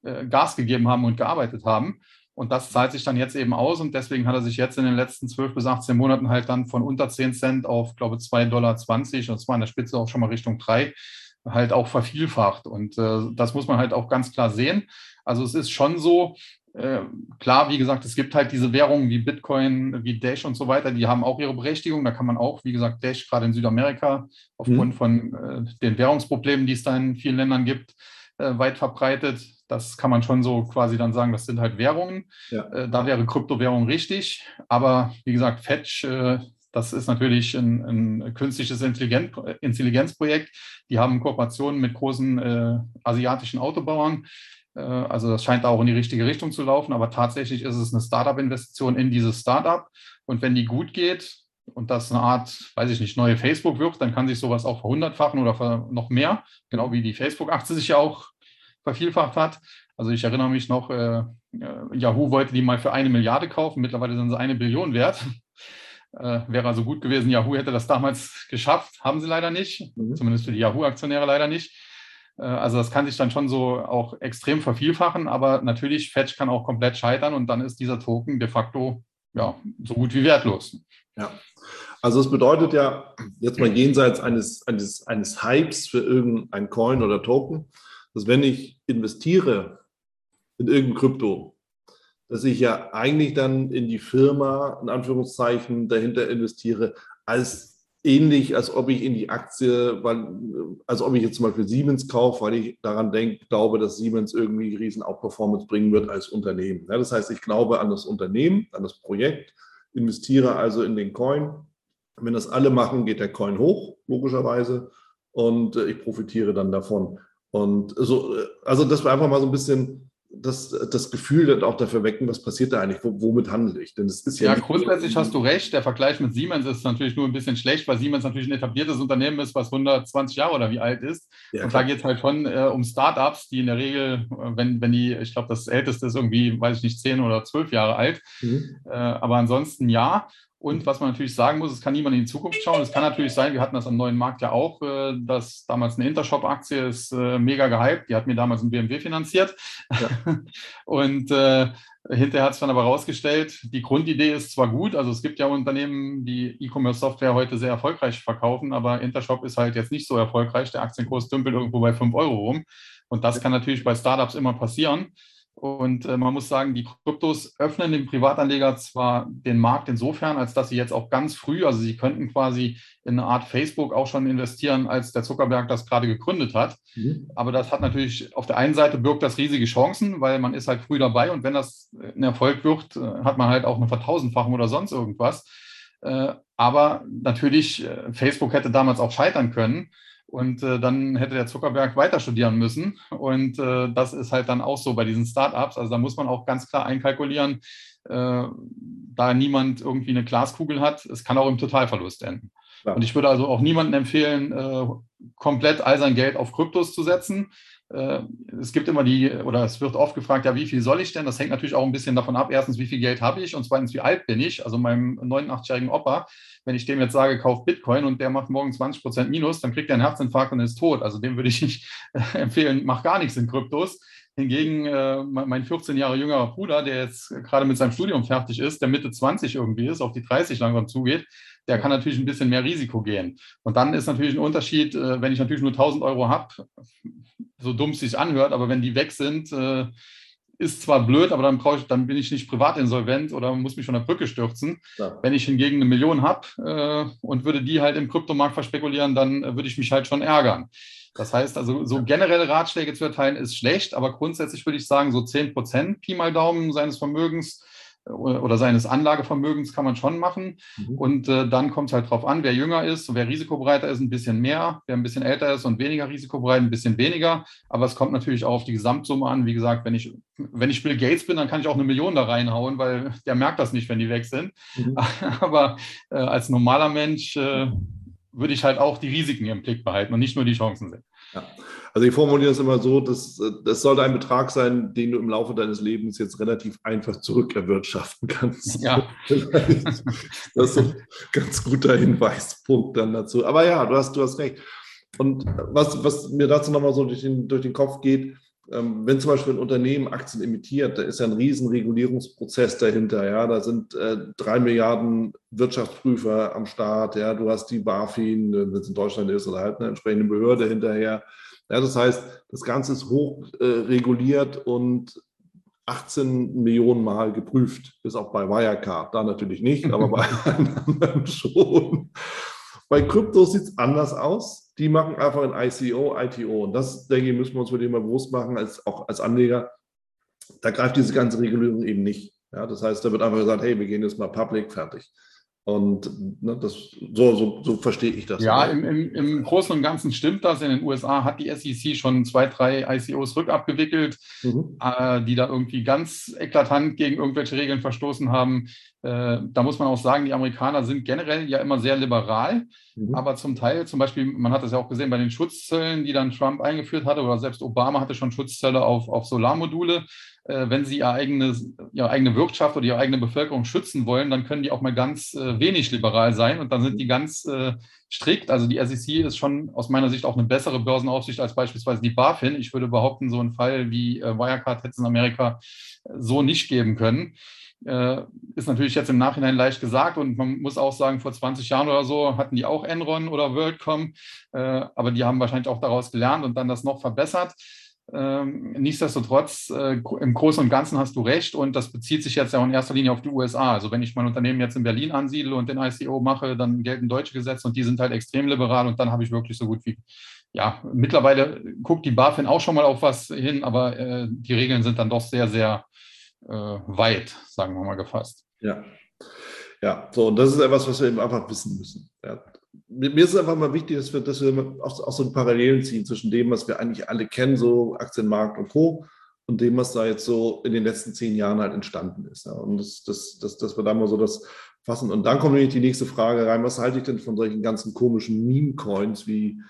äh, Gas gegeben haben und gearbeitet haben. Und das zahlt sich dann jetzt eben aus und deswegen hat er sich jetzt in den letzten 12 bis 18 Monaten halt dann von unter 10 Cent auf, glaube ich, 2,20 Dollar, und zwar in der Spitze auch schon mal Richtung 3, halt auch vervielfacht. Und äh, das muss man halt auch ganz klar sehen. Also es ist schon so, äh, klar, wie gesagt, es gibt halt diese Währungen wie Bitcoin, wie Dash und so weiter, die haben auch ihre Berechtigung. Da kann man auch, wie gesagt, Dash gerade in Südamerika aufgrund mhm. von äh, den Währungsproblemen, die es da in vielen Ländern gibt, äh, weit verbreitet. Das kann man schon so quasi dann sagen, das sind halt Währungen. Ja. Äh, da wäre Kryptowährung richtig. Aber wie gesagt, Fetch, äh, das ist natürlich ein, ein künstliches Intelligenz, Intelligenzprojekt. Die haben Kooperationen mit großen äh, asiatischen Autobauern. Äh, also das scheint auch in die richtige Richtung zu laufen, aber tatsächlich ist es eine Startup-Investition in dieses Startup. Und wenn die gut geht und das eine Art, weiß ich nicht, neue Facebook wird, dann kann sich sowas auch verhundertfachen oder noch mehr, genau wie die Facebook-Aktie sich ja auch vervielfacht hat. Also ich erinnere mich noch, äh, äh, Yahoo wollte die mal für eine Milliarde kaufen, mittlerweile sind sie eine Billion wert. Äh, wäre also gut gewesen, Yahoo hätte das damals geschafft, haben sie leider nicht, mhm. zumindest für die Yahoo-Aktionäre leider nicht. Äh, also das kann sich dann schon so auch extrem vervielfachen, aber natürlich, Fetch kann auch komplett scheitern und dann ist dieser Token de facto ja, so gut wie wertlos. Ja, also es bedeutet ja, jetzt mal jenseits eines, eines, eines Hypes für irgendein Coin oder Token, dass wenn ich investiere in irgendein Krypto, dass ich ja eigentlich dann in die Firma, in Anführungszeichen, dahinter investiere, als ähnlich, als ob ich in die Aktie, weil, als ob ich jetzt zum Beispiel Siemens kaufe, weil ich daran denke, glaube, dass Siemens irgendwie riesen Outperformance bringen wird als Unternehmen. Ja, das heißt, ich glaube an das Unternehmen, an das Projekt, investiere also in den Coin. Wenn das alle machen, geht der Coin hoch, logischerweise, und äh, ich profitiere dann davon. Und so, äh, also das war einfach mal so ein bisschen das, das Gefühl dann auch dafür wecken, was passiert da eigentlich, womit handle ich? Denn es ist ja, ja grundsätzlich hast du recht. Der Vergleich mit Siemens ist natürlich nur ein bisschen schlecht, weil Siemens natürlich ein etabliertes Unternehmen ist, was 120 Jahre oder wie alt ist. Ja, und da geht es halt schon äh, um Startups, die in der Regel, äh, wenn, wenn die, ich glaube, das älteste ist irgendwie, weiß ich nicht, 10 oder 12 Jahre alt. Mhm. Äh, aber ansonsten ja. Und was man natürlich sagen muss, es kann niemand in die Zukunft schauen. Es kann natürlich sein, wir hatten das am neuen Markt ja auch, äh, dass damals eine Intershop-Aktie ist äh, mega gehypt. Die hat mir damals ein BMW finanziert. Ja. Und äh, hinterher hat es dann aber rausgestellt, die Grundidee ist zwar gut, also es gibt ja Unternehmen, die E-Commerce-Software heute sehr erfolgreich verkaufen, aber Intershop ist halt jetzt nicht so erfolgreich. Der Aktienkurs dümpelt irgendwo bei 5 Euro rum. Und das kann natürlich bei Startups immer passieren. Und äh, man muss sagen, die Kryptos öffnen dem Privatanleger zwar den Markt insofern, als dass sie jetzt auch ganz früh, also sie könnten quasi in eine Art Facebook auch schon investieren, als der Zuckerberg das gerade gegründet hat. Mhm. Aber das hat natürlich auf der einen Seite birgt das riesige Chancen, weil man ist halt früh dabei und wenn das ein Erfolg wird, äh, hat man halt auch eine Vertausendfachung oder sonst irgendwas. Äh, aber natürlich, äh, Facebook hätte damals auch scheitern können. Und äh, dann hätte der Zuckerberg weiter studieren müssen. Und äh, das ist halt dann auch so bei diesen Startups. Also da muss man auch ganz klar einkalkulieren, äh, da niemand irgendwie eine Glaskugel hat. Es kann auch im Totalverlust enden. Ja. Und ich würde also auch niemandem empfehlen, äh, komplett all sein Geld auf Kryptos zu setzen. Äh, es gibt immer die, oder es wird oft gefragt, ja, wie viel soll ich denn? Das hängt natürlich auch ein bisschen davon ab, erstens, wie viel Geld habe ich und zweitens, wie alt bin ich? Also meinem 89-jährigen Opa, wenn ich dem jetzt sage, kauf Bitcoin und der macht morgen 20 Prozent Minus, dann kriegt er einen Herzinfarkt und ist tot. Also dem würde ich nicht empfehlen, mach gar nichts in Kryptos. Hingegen äh, mein 14 Jahre jüngerer Bruder, der jetzt gerade mit seinem Studium fertig ist, der Mitte 20 irgendwie ist, auf die 30 langsam zugeht, der kann natürlich ein bisschen mehr Risiko gehen. Und dann ist natürlich ein Unterschied, äh, wenn ich natürlich nur 1000 Euro habe, so dumm es sich anhört, aber wenn die weg sind, äh, ist zwar blöd, aber dann, ich, dann bin ich nicht privat insolvent oder muss mich von der Brücke stürzen. Ja. Wenn ich hingegen eine Million habe äh, und würde die halt im Kryptomarkt verspekulieren, dann äh, würde ich mich halt schon ärgern. Das heißt also, so generelle Ratschläge zu erteilen ist schlecht, aber grundsätzlich würde ich sagen, so 10 Prozent Pi mal Daumen seines Vermögens oder seines Anlagevermögens kann man schon machen. Mhm. Und äh, dann kommt es halt drauf an, wer jünger ist, wer risikobereiter ist, ein bisschen mehr, wer ein bisschen älter ist und weniger risikobereit, ein bisschen weniger. Aber es kommt natürlich auch auf die Gesamtsumme an. Wie gesagt, wenn ich, wenn ich Bill Gates bin, dann kann ich auch eine Million da reinhauen, weil der merkt das nicht, wenn die weg sind. Mhm. Aber äh, als normaler Mensch äh, würde ich halt auch die Risiken im Blick behalten und nicht nur die Chancen sehen. Ja. Also ich formuliere es immer so, dass das sollte ein Betrag sein, den du im Laufe deines Lebens jetzt relativ einfach zurückerwirtschaften kannst. Ja. das ist ein ganz guter Hinweispunkt dann dazu. Aber ja, du hast, du hast recht. Und was, was mir dazu nochmal so durch den, durch den Kopf geht, ähm, wenn zum Beispiel ein Unternehmen Aktien emittiert, da ist ja ein riesen Regulierungsprozess dahinter. Ja, da sind äh, drei Milliarden Wirtschaftsprüfer am Start. Ja, du hast die BaFin, wenn es in Deutschland ist, oder halt eine entsprechende Behörde hinterher. Ja, das heißt, das Ganze ist hoch äh, reguliert und 18 Millionen Mal geprüft, bis auch bei Wirecard. Da natürlich nicht, aber bei anderen schon. Bei Kryptos sieht es anders aus. Die machen einfach ein ICO, ITO. Und das, denke ich, müssen wir uns für den mal bewusst machen, als, auch als Anleger. Da greift diese ganze Regulierung eben nicht. Ja, das heißt, da wird einfach gesagt, hey, wir gehen jetzt mal public, fertig. Und ne, das, so, so, so verstehe ich das. Ja, im, im, im, Großen und Ganzen stimmt das. In den USA hat die SEC schon zwei, drei ICOs rückabgewickelt, mhm. äh, die da irgendwie ganz eklatant gegen irgendwelche Regeln verstoßen haben. Äh, da muss man auch sagen, die Amerikaner sind generell ja immer sehr liberal, mhm. aber zum Teil, zum Beispiel, man hat das ja auch gesehen bei den Schutzzöllen, die dann Trump eingeführt hatte, oder selbst Obama hatte schon Schutzzölle auf, auf Solarmodule. Äh, wenn sie ihre eigene, ihre eigene Wirtschaft oder ihre eigene Bevölkerung schützen wollen, dann können die auch mal ganz äh, wenig liberal sein und dann sind die ganz äh, strikt. Also die SEC ist schon aus meiner Sicht auch eine bessere Börsenaufsicht als beispielsweise die BaFin. Ich würde behaupten, so einen Fall wie Wirecard hätte es in Amerika so nicht geben können. Ist natürlich jetzt im Nachhinein leicht gesagt und man muss auch sagen, vor 20 Jahren oder so hatten die auch Enron oder WorldCom, aber die haben wahrscheinlich auch daraus gelernt und dann das noch verbessert. Ähm, nichtsdestotrotz, äh, im Großen und Ganzen hast du recht und das bezieht sich jetzt ja in erster Linie auf die USA. Also wenn ich mein Unternehmen jetzt in Berlin ansiedle und den ICO mache, dann gelten deutsche Gesetze und die sind halt extrem liberal und dann habe ich wirklich so gut wie, ja, mittlerweile guckt die BaFin auch schon mal auf was hin, aber äh, die Regeln sind dann doch sehr, sehr äh, weit, sagen wir mal gefasst. Ja. Ja, so, und das ist etwas, was wir eben einfach wissen müssen. Ja, mir ist es einfach mal wichtig, dass wir, dass wir auch, auch so Parallelen ziehen zwischen dem, was wir eigentlich alle kennen, so Aktienmarkt und Co., und dem, was da jetzt so in den letzten zehn Jahren halt entstanden ist. Ja. Und das, das, das, dass wir da mal so das fassen. Und dann kommt nämlich die nächste Frage rein, was halte ich denn von solchen ganzen komischen Meme-Coins wie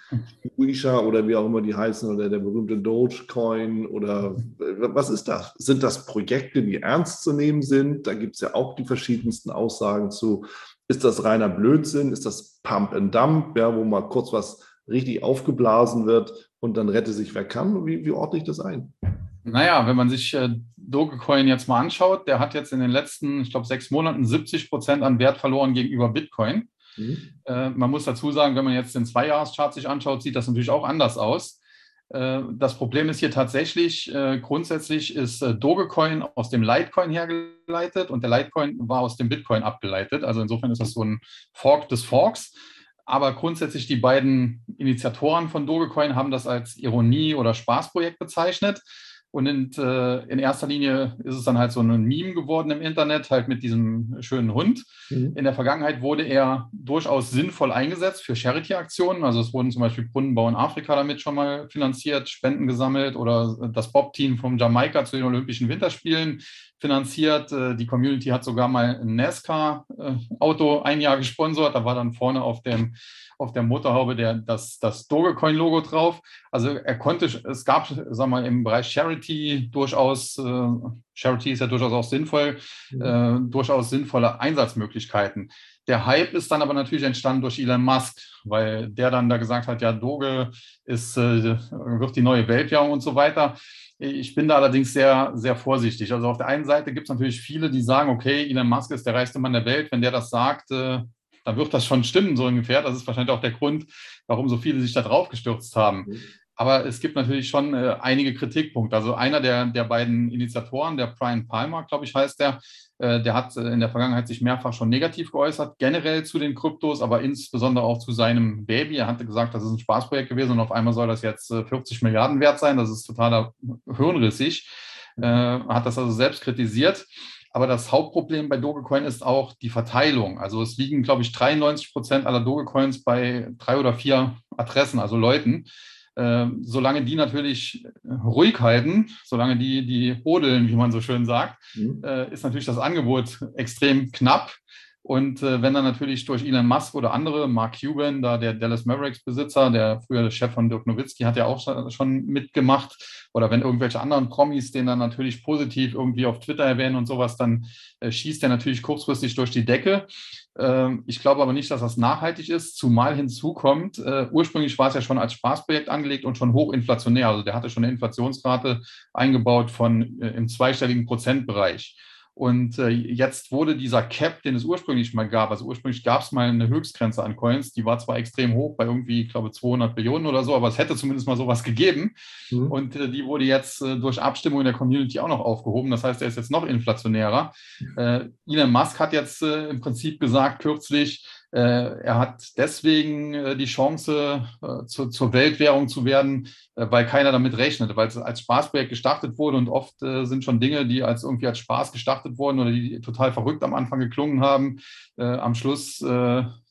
Uisha oder wie auch immer die heißen oder der berühmte Dogecoin oder was ist das? Sind das Projekte, die ernst zu nehmen sind? Da gibt es ja auch die verschiedensten Aussagen zu. Ist das reiner Blödsinn? Ist das Pump and Dump, ja, wo mal kurz was richtig aufgeblasen wird und dann rette sich wer kann? Wie, wie ordne ich das ein? Naja, wenn man sich äh, Dogecoin jetzt mal anschaut, der hat jetzt in den letzten, ich glaube, sechs Monaten 70 Prozent an Wert verloren gegenüber Bitcoin. Mhm. Äh, man muss dazu sagen, wenn man jetzt den Zweijahreschart sich anschaut, sieht das natürlich auch anders aus. Äh, das Problem ist hier tatsächlich, äh, grundsätzlich ist äh, Dogecoin aus dem Litecoin hergeleitet und der Litecoin war aus dem Bitcoin abgeleitet. Also insofern ist das so ein Fork des Forks. Aber grundsätzlich die beiden Initiatoren von Dogecoin haben das als Ironie- oder Spaßprojekt bezeichnet. Und in, äh, in, erster Linie ist es dann halt so ein Meme geworden im Internet, halt mit diesem schönen Hund. Mhm. In der Vergangenheit wurde er durchaus sinnvoll eingesetzt für Charity-Aktionen. Also es wurden zum Beispiel Brunnenbau in Afrika damit schon mal finanziert, Spenden gesammelt oder das Bob-Team von Jamaika zu den Olympischen Winterspielen finanziert. Äh, die Community hat sogar mal ein NASCAR-Auto ein Jahr gesponsert. Da war dann vorne auf dem auf der Motorhaube der, das, das Dogecoin-Logo drauf. Also er konnte, es gab, sagen mal, im Bereich Charity durchaus, äh, Charity ist ja durchaus auch sinnvoll, mhm. äh, durchaus sinnvolle Einsatzmöglichkeiten. Der Hype ist dann aber natürlich entstanden durch Elon Musk, weil der dann da gesagt hat, ja, Doge ist, äh, wird die neue Weltwährung und so weiter. Ich bin da allerdings sehr, sehr vorsichtig. Also auf der einen Seite gibt es natürlich viele, die sagen, okay, Elon Musk ist der reichste Mann der Welt. Wenn der das sagt, äh, dann wird das schon stimmen, so ungefähr. Das ist wahrscheinlich auch der Grund, warum so viele sich da drauf gestürzt haben. Mhm. Aber es gibt natürlich schon äh, einige Kritikpunkte. Also einer der, der beiden Initiatoren, der Brian Palmer, glaube ich, heißt der, äh, der hat äh, in der Vergangenheit sich mehrfach schon negativ geäußert, generell zu den Kryptos, aber insbesondere auch zu seinem Baby. Er hatte gesagt, das ist ein Spaßprojekt gewesen und auf einmal soll das jetzt 40 äh, Milliarden wert sein. Das ist totaler hirnrissig. Äh, hat das also selbst kritisiert. Aber das Hauptproblem bei Dogecoin ist auch die Verteilung. Also es liegen, glaube ich, 93 Prozent aller Dogecoins bei drei oder vier Adressen, also Leuten. Ähm, solange die natürlich ruhig halten, solange die, die hodeln, wie man so schön sagt, mhm. äh, ist natürlich das Angebot extrem knapp. Und äh, wenn dann natürlich durch Elon Musk oder andere, Mark Cuban, da der Dallas Mavericks Besitzer, der früher Chef von Dirk Nowitzki, hat ja auch schon mitgemacht. Oder wenn irgendwelche anderen Promis den dann natürlich positiv irgendwie auf Twitter erwähnen und sowas, dann äh, schießt er natürlich kurzfristig durch die Decke. Ähm, ich glaube aber nicht, dass das nachhaltig ist, zumal hinzu kommt, äh, ursprünglich war es ja schon als Spaßprojekt angelegt und schon hochinflationär. Also der hatte schon eine Inflationsrate eingebaut von äh, im zweistelligen Prozentbereich. Und äh, jetzt wurde dieser Cap, den es ursprünglich mal gab, also ursprünglich gab es mal eine Höchstgrenze an Coins, die war zwar extrem hoch, bei irgendwie, ich glaube, 200 Billionen oder so, aber es hätte zumindest mal sowas gegeben. Mhm. Und äh, die wurde jetzt äh, durch Abstimmung in der Community auch noch aufgehoben. Das heißt, er ist jetzt noch inflationärer. Äh, Elon Musk hat jetzt äh, im Prinzip gesagt, kürzlich, er hat deswegen äh, die Chance, äh, zur Weltwährung zu werden, weil keiner damit rechnet, weil es als Spaßprojekt gestartet wurde und oft sind schon Dinge, die als irgendwie als Spaß gestartet wurden oder die total verrückt am Anfang geklungen haben, am Schluss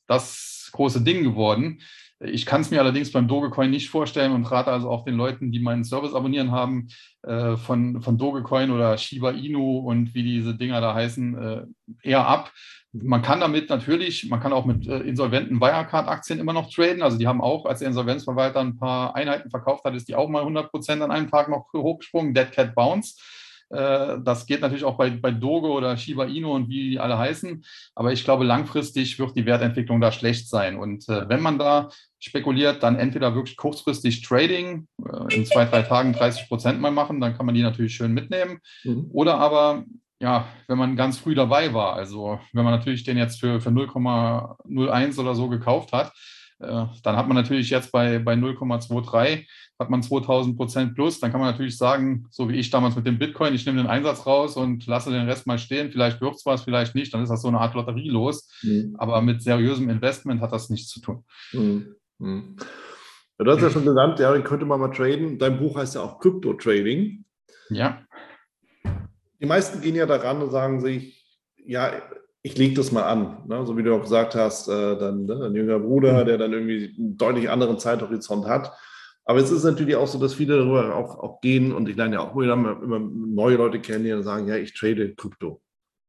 das große Ding geworden. Ich kann es mir allerdings beim Dogecoin nicht vorstellen und rate also auch den Leuten, die meinen Service abonnieren haben, von, von Dogecoin oder Shiba Inu und wie diese Dinger da heißen, eher ab, man kann damit natürlich, man kann auch mit äh, insolventen Wirecard-Aktien immer noch traden. Also die haben auch, als der Insolvenzverwalter ein paar Einheiten verkauft hat, ist die auch mal 100 Prozent an einem Tag noch hochgesprungen. Dead Cat Bounce. Äh, das geht natürlich auch bei, bei Doge oder Shiba Inu und wie die alle heißen. Aber ich glaube, langfristig wird die Wertentwicklung da schlecht sein. Und äh, wenn man da spekuliert, dann entweder wirklich kurzfristig Trading, äh, in zwei, drei Tagen 30 Prozent mal machen, dann kann man die natürlich schön mitnehmen. Mhm. Oder aber ja, wenn man ganz früh dabei war. Also wenn man natürlich den jetzt für, für 0,01 oder so gekauft hat, dann hat man natürlich jetzt bei, bei 0,23 hat man 2000 Prozent plus. Dann kann man natürlich sagen, so wie ich damals mit dem Bitcoin, ich nehme den Einsatz raus und lasse den Rest mal stehen. Vielleicht wird es was, vielleicht nicht. Dann ist das so eine Art Lotterie los. Mhm. Aber mit seriösem Investment hat das nichts zu tun. Mhm. Mhm. Du hast ja schon genannt, ja, den könnte man mal traden. Dein Buch heißt ja auch Crypto Trading. Ja die meisten gehen ja daran und sagen sich, ja, ich lege das mal an. Ne? So wie du auch gesagt hast, äh, dann ne? ein jüngerer Bruder, mhm. der dann irgendwie einen deutlich anderen Zeithorizont hat. Aber es ist natürlich auch so, dass viele darüber auch, auch gehen und ich lerne ja auch immer, immer neue Leute kennen, die dann sagen, ja, ich trade Krypto.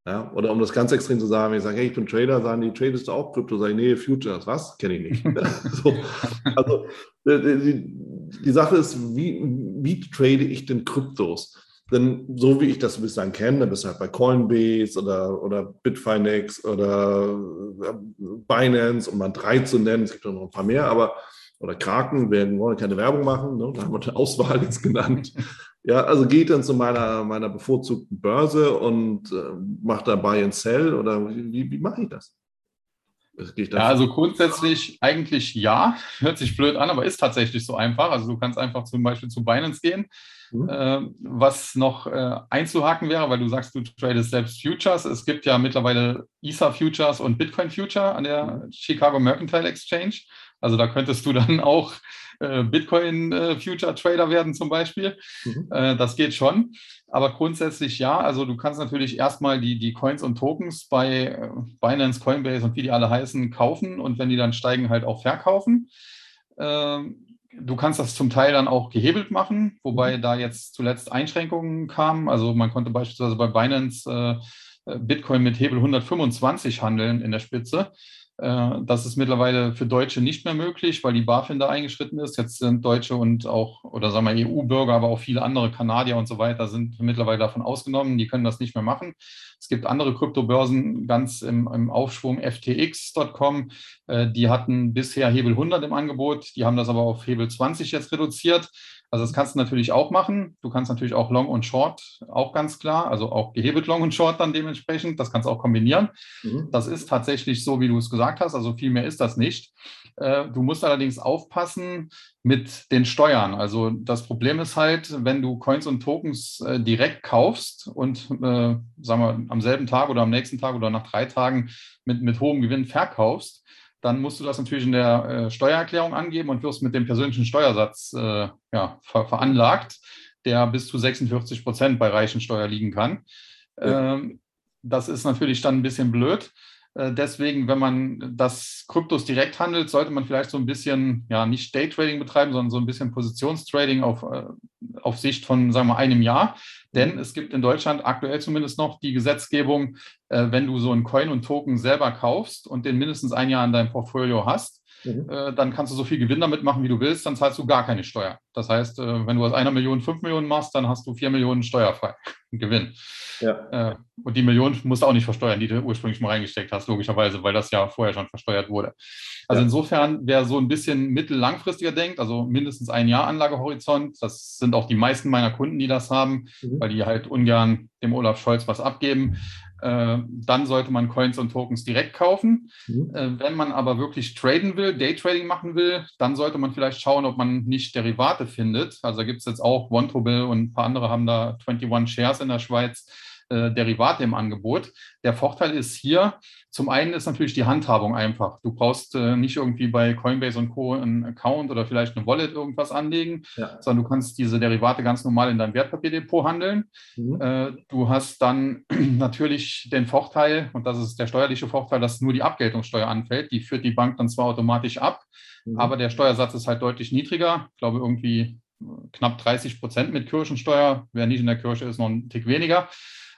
Ja, oder um das ganz extrem zu sagen, wenn ich sage, hey, ich bin Trader, sagen die, tradest du auch Krypto? Sage ich, nee, Futures, was? Kenne ich nicht. so, also die, die, Sache ist, wie, wie trade ich denn Kryptos? Denn so wie ich das bislang kenne, dann bist du halt bei Coinbase oder, oder Bitfinex oder Binance, um mal drei zu nennen, es gibt noch ein paar mehr, aber oder Kraken, wir wollen keine Werbung machen, ne? da haben wir eine Auswahl jetzt genannt. Ja, also geht dann zu meiner, meiner bevorzugten Börse und äh, macht da Buy and Sell oder wie, wie mache ich das? Ja, also grundsätzlich eigentlich ja, hört sich blöd an, aber ist tatsächlich so einfach. Also du kannst einfach zum Beispiel zu Binance gehen, Mhm. Äh, was noch äh, einzuhaken wäre, weil du sagst, du tradest selbst Futures. Es gibt ja mittlerweile Ether Futures und Bitcoin Future an der mhm. Chicago Mercantile Exchange. Also da könntest du dann auch äh, Bitcoin äh, Future Trader werden zum Beispiel. Mhm. Äh, das geht schon. Aber grundsätzlich ja. Also du kannst natürlich erstmal die, die Coins und Tokens bei äh, Binance, Coinbase und wie die alle heißen kaufen und wenn die dann steigen, halt auch verkaufen. Ähm, Du kannst das zum Teil dann auch gehebelt machen, wobei mhm. da jetzt zuletzt Einschränkungen kamen. Also man konnte beispielsweise bei Binance äh, Bitcoin mit Hebel 125 handeln in der Spitze. Äh, das ist mittlerweile für Deutsche nicht mehr möglich, weil die BaFin da eingeschritten ist. Jetzt sind Deutsche und auch, oder sagen wir EU-Bürger, aber auch viele andere Kanadier und so weiter sind mittlerweile davon ausgenommen. Die können das nicht mehr machen. Es gibt andere Kryptobörsen ganz im, im Aufschwung, ftx.com. Äh, die hatten bisher Hebel 100 im Angebot. Die haben das aber auf Hebel 20 jetzt reduziert. Also das kannst du natürlich auch machen. Du kannst natürlich auch Long und Short, auch ganz klar. Also auch gehebelt Long und Short dann dementsprechend. Das kannst du auch kombinieren. Mhm. Das ist tatsächlich so, wie du es gesagt hast. Also viel mehr ist das nicht. Äh, du musst allerdings aufpassen mit den Steuern. Also das Problem ist halt, wenn du Coins und Tokens äh, direkt kaufst und äh, sagen wir am selben Tag oder am nächsten Tag oder nach drei Tagen mit, mit hohem Gewinn verkaufst, dann musst du das natürlich in der äh, Steuererklärung angeben und wirst mit dem persönlichen Steuersatz äh, ja, ver veranlagt, der bis zu 46 Prozent bei Reichensteuer liegen kann. Ja. Ähm, das ist natürlich dann ein bisschen blöd. Äh, deswegen, wenn man das Kryptos direkt handelt, sollte man vielleicht so ein bisschen, ja, nicht Daytrading betreiben, sondern so ein bisschen Positionstrading auf, äh, auf Sicht von, sagen wir, einem Jahr. Denn es gibt in Deutschland aktuell zumindest noch die Gesetzgebung, äh, wenn du so einen Coin und Token selber kaufst und den mindestens ein Jahr in deinem Portfolio hast, mhm. dann kannst du so viel Gewinn damit machen, wie du willst, dann zahlst du gar keine Steuer. Das heißt, wenn du aus einer Million fünf Millionen machst, dann hast du vier Millionen steuerfrei Gewinn. Ja. Äh, und die Million musst du auch nicht versteuern, die du ursprünglich mal reingesteckt hast, logischerweise, weil das ja vorher schon versteuert wurde. Also ja. insofern, wer so ein bisschen mittel-langfristiger denkt, also mindestens ein Jahr Anlagehorizont, das sind auch die meisten meiner Kunden, die das haben, mhm. weil die halt ungern dem Olaf Scholz was abgeben. Äh, dann sollte man Coins und Tokens direkt kaufen. Mhm. Äh, wenn man aber wirklich traden will, Daytrading machen will, dann sollte man vielleicht schauen, ob man nicht Derivate findet. Also gibt es jetzt auch OneTobill und ein paar andere haben da 21 Shares in der Schweiz äh, Derivate im Angebot. Der Vorteil ist hier, zum einen ist natürlich die Handhabung einfach. Du brauchst äh, nicht irgendwie bei Coinbase und Co. einen Account oder vielleicht eine Wallet irgendwas anlegen, ja. sondern du kannst diese Derivate ganz normal in deinem Wertpapierdepot handeln. Mhm. Äh, du hast dann natürlich den Vorteil, und das ist der steuerliche Vorteil, dass nur die Abgeltungssteuer anfällt. Die führt die Bank dann zwar automatisch ab, mhm. aber der Steuersatz ist halt deutlich niedriger. Ich glaube irgendwie knapp 30 Prozent mit Kirchensteuer. Wer nicht in der Kirche ist, noch ein Tick weniger.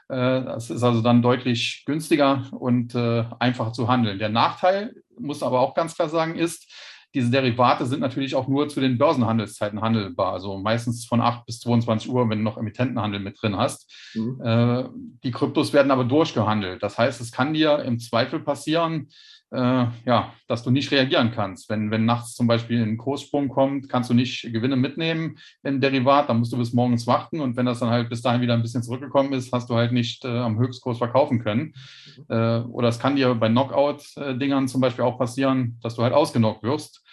Äh, das ist also dann deutlich günstiger und äh, einfacher zu handeln. Der Nachteil, muss aber auch ganz klar sagen, ist, diese Derivate sind natürlich auch nur zu den Börsenhandelszeiten handelbar, also meistens von 8 bis 22 Uhr, wenn du noch Emittentenhandel mit drin hast. Mhm. Äh, die Kryptos werden aber durchgehandelt. Das heißt, es kann dir im Zweifel passieren, äh, ja, dass du nicht reagieren kannst. Wenn, wenn nachts zum Beispiel ein Kurssprung kommt, kannst du nicht Gewinne mitnehmen im Derivat, dann musst du bis morgens warten und wenn das dann halt bis dahin wieder ein bisschen zurückgekommen ist, hast du halt nicht äh, am Höchstkurs verkaufen können. Mhm. Äh, oder es kann dir bei Knockout-Dingern zum Beispiel auch passieren, dass du halt ausgenockt wirst.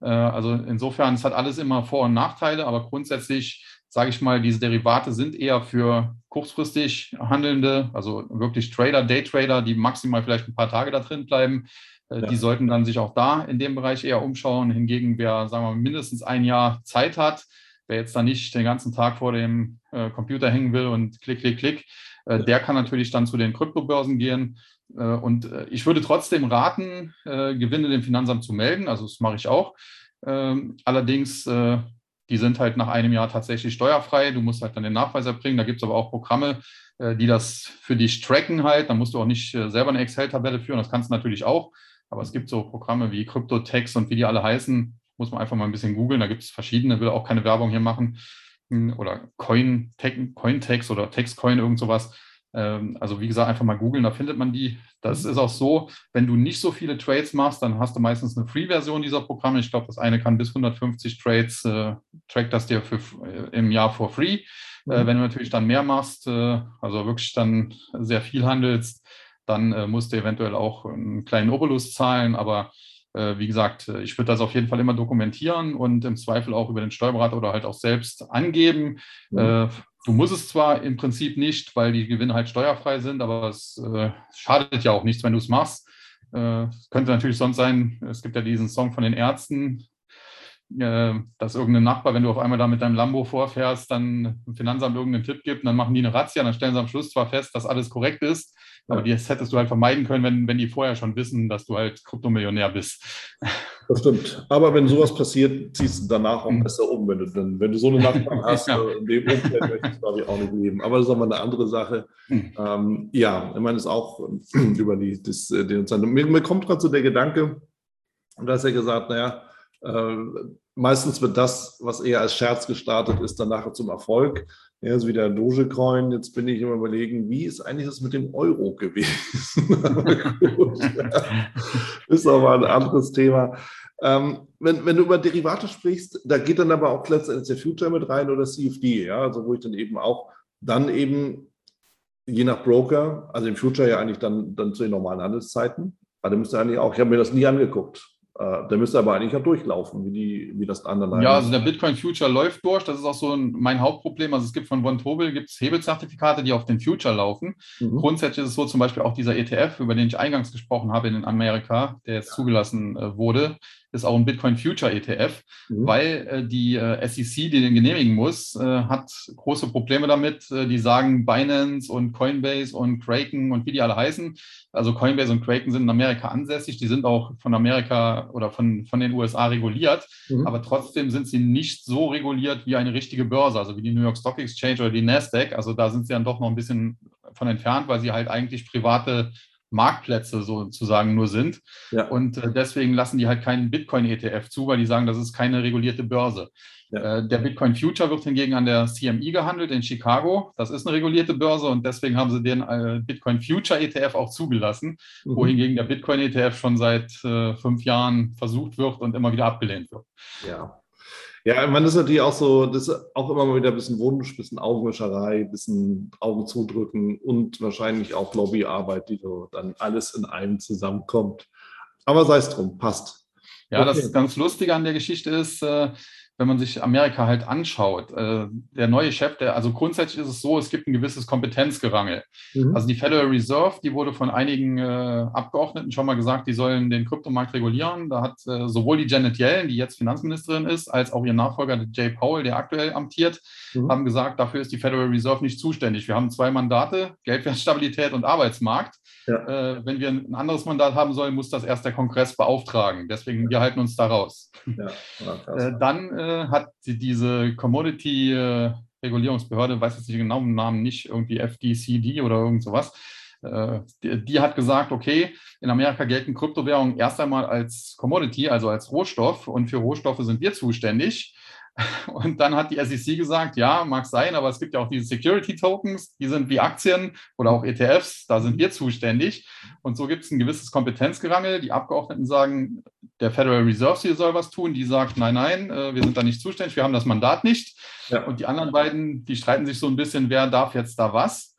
Äh, also insofern, es hat alles immer Vor- und Nachteile, aber grundsätzlich sage ich mal, diese Derivate sind eher für kurzfristig Handelnde, also wirklich Trader, Daytrader, die maximal vielleicht ein paar Tage da drin bleiben. Äh, ja. Die sollten dann sich auch da in dem Bereich eher umschauen. Hingegen, wer, sagen wir, mindestens ein Jahr Zeit hat, wer jetzt da nicht den ganzen Tag vor dem äh, Computer hängen will und klick, klick, klick, äh, ja. der kann natürlich dann zu den Kryptobörsen gehen. Äh, und ich würde trotzdem raten, Gewinne dem Finanzamt zu melden. Also das mache ich auch. Ähm, allerdings die sind halt nach einem Jahr tatsächlich steuerfrei. Du musst halt dann den Nachweis erbringen. Da gibt es aber auch Programme, äh, die das für dich tracken halt. Da musst du auch nicht äh, selber eine Excel-Tabelle führen. Das kannst du natürlich auch. Aber es gibt so Programme wie CryptoTex und wie die alle heißen. Muss man einfach mal ein bisschen googeln. Da gibt es verschiedene. Will auch keine Werbung hier machen. Hm, oder Cointex oder Textcoin, irgend sowas. Ähm, also wie gesagt, einfach mal googeln, da findet man die. Das ist auch so, wenn du nicht so viele Trades machst, dann hast du meistens eine Free-Version dieser Programme. Ich glaube, das eine kann bis 150 Trades, äh, trackt das dir für, äh, im Jahr for free. Äh, mhm. Äh, wenn du natürlich dann mehr machst, äh, also wirklich dann sehr viel handelst, dann musst du eventuell auch einen kleinen Obolus zahlen, aber wie gesagt, ich würde das auf jeden Fall immer dokumentieren und im Zweifel auch über den Steuerberater oder halt auch selbst angeben. Mhm. Du musst es zwar im Prinzip nicht, weil die Gewinne halt steuerfrei sind, aber es äh, schadet ja auch nichts, wenn du es machst. Äh, könnte natürlich sonst sein, es gibt ja diesen Song von den Ärzten, dass irgendein Nachbar, wenn du auf einmal da mit deinem Lambo vorfährst, dann im Finanzamt irgendeinen Tipp gibt, dann machen die eine Razzia, dann stellen sie am Schluss zwar fest, dass alles korrekt ist, aber das hättest du halt vermeiden können, wenn, wenn die vorher schon wissen, dass du halt Kryptomillionär bist. Das stimmt. Aber wenn sowas passiert, ziehst du danach auch mhm. besser um. Wenn du, dann, wenn du so eine Nachbarn hast, ja. Äh, in dem Umfeld möchtest du, glaube ich, auch nicht leben. Aber das ist aber eine andere Sache. Mhm. Ähm, ja, ich meine, es ist auch über die, das, äh, den mir, mir kommt gerade so der Gedanke, und da hast ja gesagt, naja, äh, meistens wird das, was eher als Scherz gestartet ist, dann nachher zum Erfolg. Ja, so wie der Dogecoin. Jetzt bin ich immer überlegen, wie ist eigentlich das mit dem Euro gewesen? ja. Ist aber ein anderes Thema. Ähm, wenn, wenn du über Derivate sprichst, da geht dann aber auch letztendlich der Future mit rein oder CFD, ja, also wo ich dann eben auch dann eben je nach Broker, also im Future ja eigentlich dann, dann zu den normalen Handelszeiten, Aber der müsste eigentlich auch, ich habe mir das nie angeguckt. Äh, der müsste aber eigentlich auch durchlaufen, wie, die, wie das andere. Ja, also der Bitcoin Future läuft durch. Das ist auch so ein, mein Hauptproblem. Also es gibt von Von Tobel gibt's Hebelzertifikate, die auf den Future laufen. Mhm. Grundsätzlich ist es so zum Beispiel auch dieser ETF, über den ich eingangs gesprochen habe in Amerika, der jetzt zugelassen äh, wurde, ist auch ein Bitcoin Future ETF, mhm. weil äh, die äh, SEC, die den genehmigen muss, äh, hat große Probleme damit. Äh, die sagen Binance und Coinbase und Kraken und wie die alle heißen. Also Coinbase und Kraken sind in Amerika ansässig. Die sind auch von Amerika oder von, von den USA reguliert. Mhm. Aber trotzdem sind sie nicht so reguliert wie eine richtige Börse, also wie die New York Stock Exchange oder die Nasdaq. Also da sind sie dann doch noch ein bisschen von entfernt, weil sie halt eigentlich private Marktplätze sozusagen nur sind. Ja. Und äh, deswegen lassen die halt keinen Bitcoin-ETF zu, weil die sagen, das ist keine regulierte Börse. Ja. Äh, der Bitcoin Future wird hingegen an der CME gehandelt in Chicago. Das ist eine regulierte Börse und deswegen haben sie den äh, Bitcoin Future ETF auch zugelassen, mhm. wohingegen der Bitcoin ETF schon seit äh, fünf Jahren versucht wird und immer wieder abgelehnt wird. Ja. Ja, man ist natürlich auch so, das ist auch immer mal wieder ein bisschen Wunsch, ein bisschen Augenwischerei, ein bisschen Augen zudrücken und wahrscheinlich auch Lobbyarbeit, die so dann alles in einem zusammenkommt. Aber sei es drum, passt. Ja, okay. das ganz Lustige an der Geschichte ist, äh, wenn man sich Amerika halt anschaut, äh, der neue Chef, der, also grundsätzlich ist es so, es gibt ein gewisses Kompetenzgerangel. Mhm. Also die Federal Reserve, die wurde von einigen äh, Abgeordneten schon mal gesagt, die sollen den Kryptomarkt regulieren. Da hat äh, sowohl die Janet Yellen, die jetzt Finanzministerin ist, als auch ihr Nachfolger Jay Powell, der aktuell amtiert, mhm. haben gesagt, dafür ist die Federal Reserve nicht zuständig. Wir haben zwei Mandate, Geldwertstabilität und Arbeitsmarkt. Ja. Äh, wenn wir ein anderes Mandat haben sollen, muss das erst der Kongress beauftragen. Deswegen, wir halten uns da raus. Ja. Äh, dann äh, hat diese Commodity äh, Regulierungsbehörde, weiß jetzt nicht genau den Namen, nicht irgendwie FDCD oder irgend sowas. Äh, die, die, hat gesagt, okay, in Amerika gelten Kryptowährungen erst einmal als Commodity, also als Rohstoff, und für Rohstoffe sind wir zuständig. Und dann hat die SEC gesagt, ja, mag sein, aber es gibt ja auch diese Security Tokens, die sind wie Aktien oder auch ETFs, da sind wir zuständig. Und so gibt es ein gewisses Kompetenzgerangel. Die Abgeordneten sagen, der Federal Reserve hier soll was tun. Die sagt, nein, nein, äh, wir sind da nicht zuständig, wir haben das Mandat nicht. Ja. Und die anderen beiden, die streiten sich so ein bisschen, wer darf jetzt da was.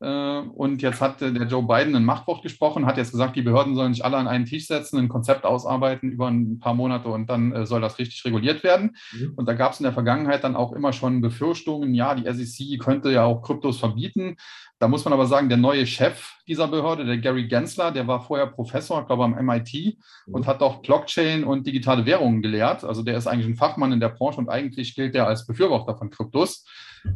Äh, und jetzt hat der Joe Biden ein Machtwort gesprochen, hat jetzt gesagt, die Behörden sollen sich alle an einen Tisch setzen, ein Konzept ausarbeiten über ein paar Monate und dann äh, soll das richtig reguliert werden. Mhm. Und da gab es in der Vergangenheit dann auch immer schon Befürchtungen, ja, die SEC könnte ja auch Kryptos verbieten. Da muss man aber sagen, der neue Chef dieser Behörde, der Gary Gensler, der war vorher Professor, glaube am MIT mhm. und hat auch Blockchain und digitale Währungen gelehrt. Also der ist eigentlich ein Fachmann in der Branche und eigentlich gilt er als Befürworter von Kryptos.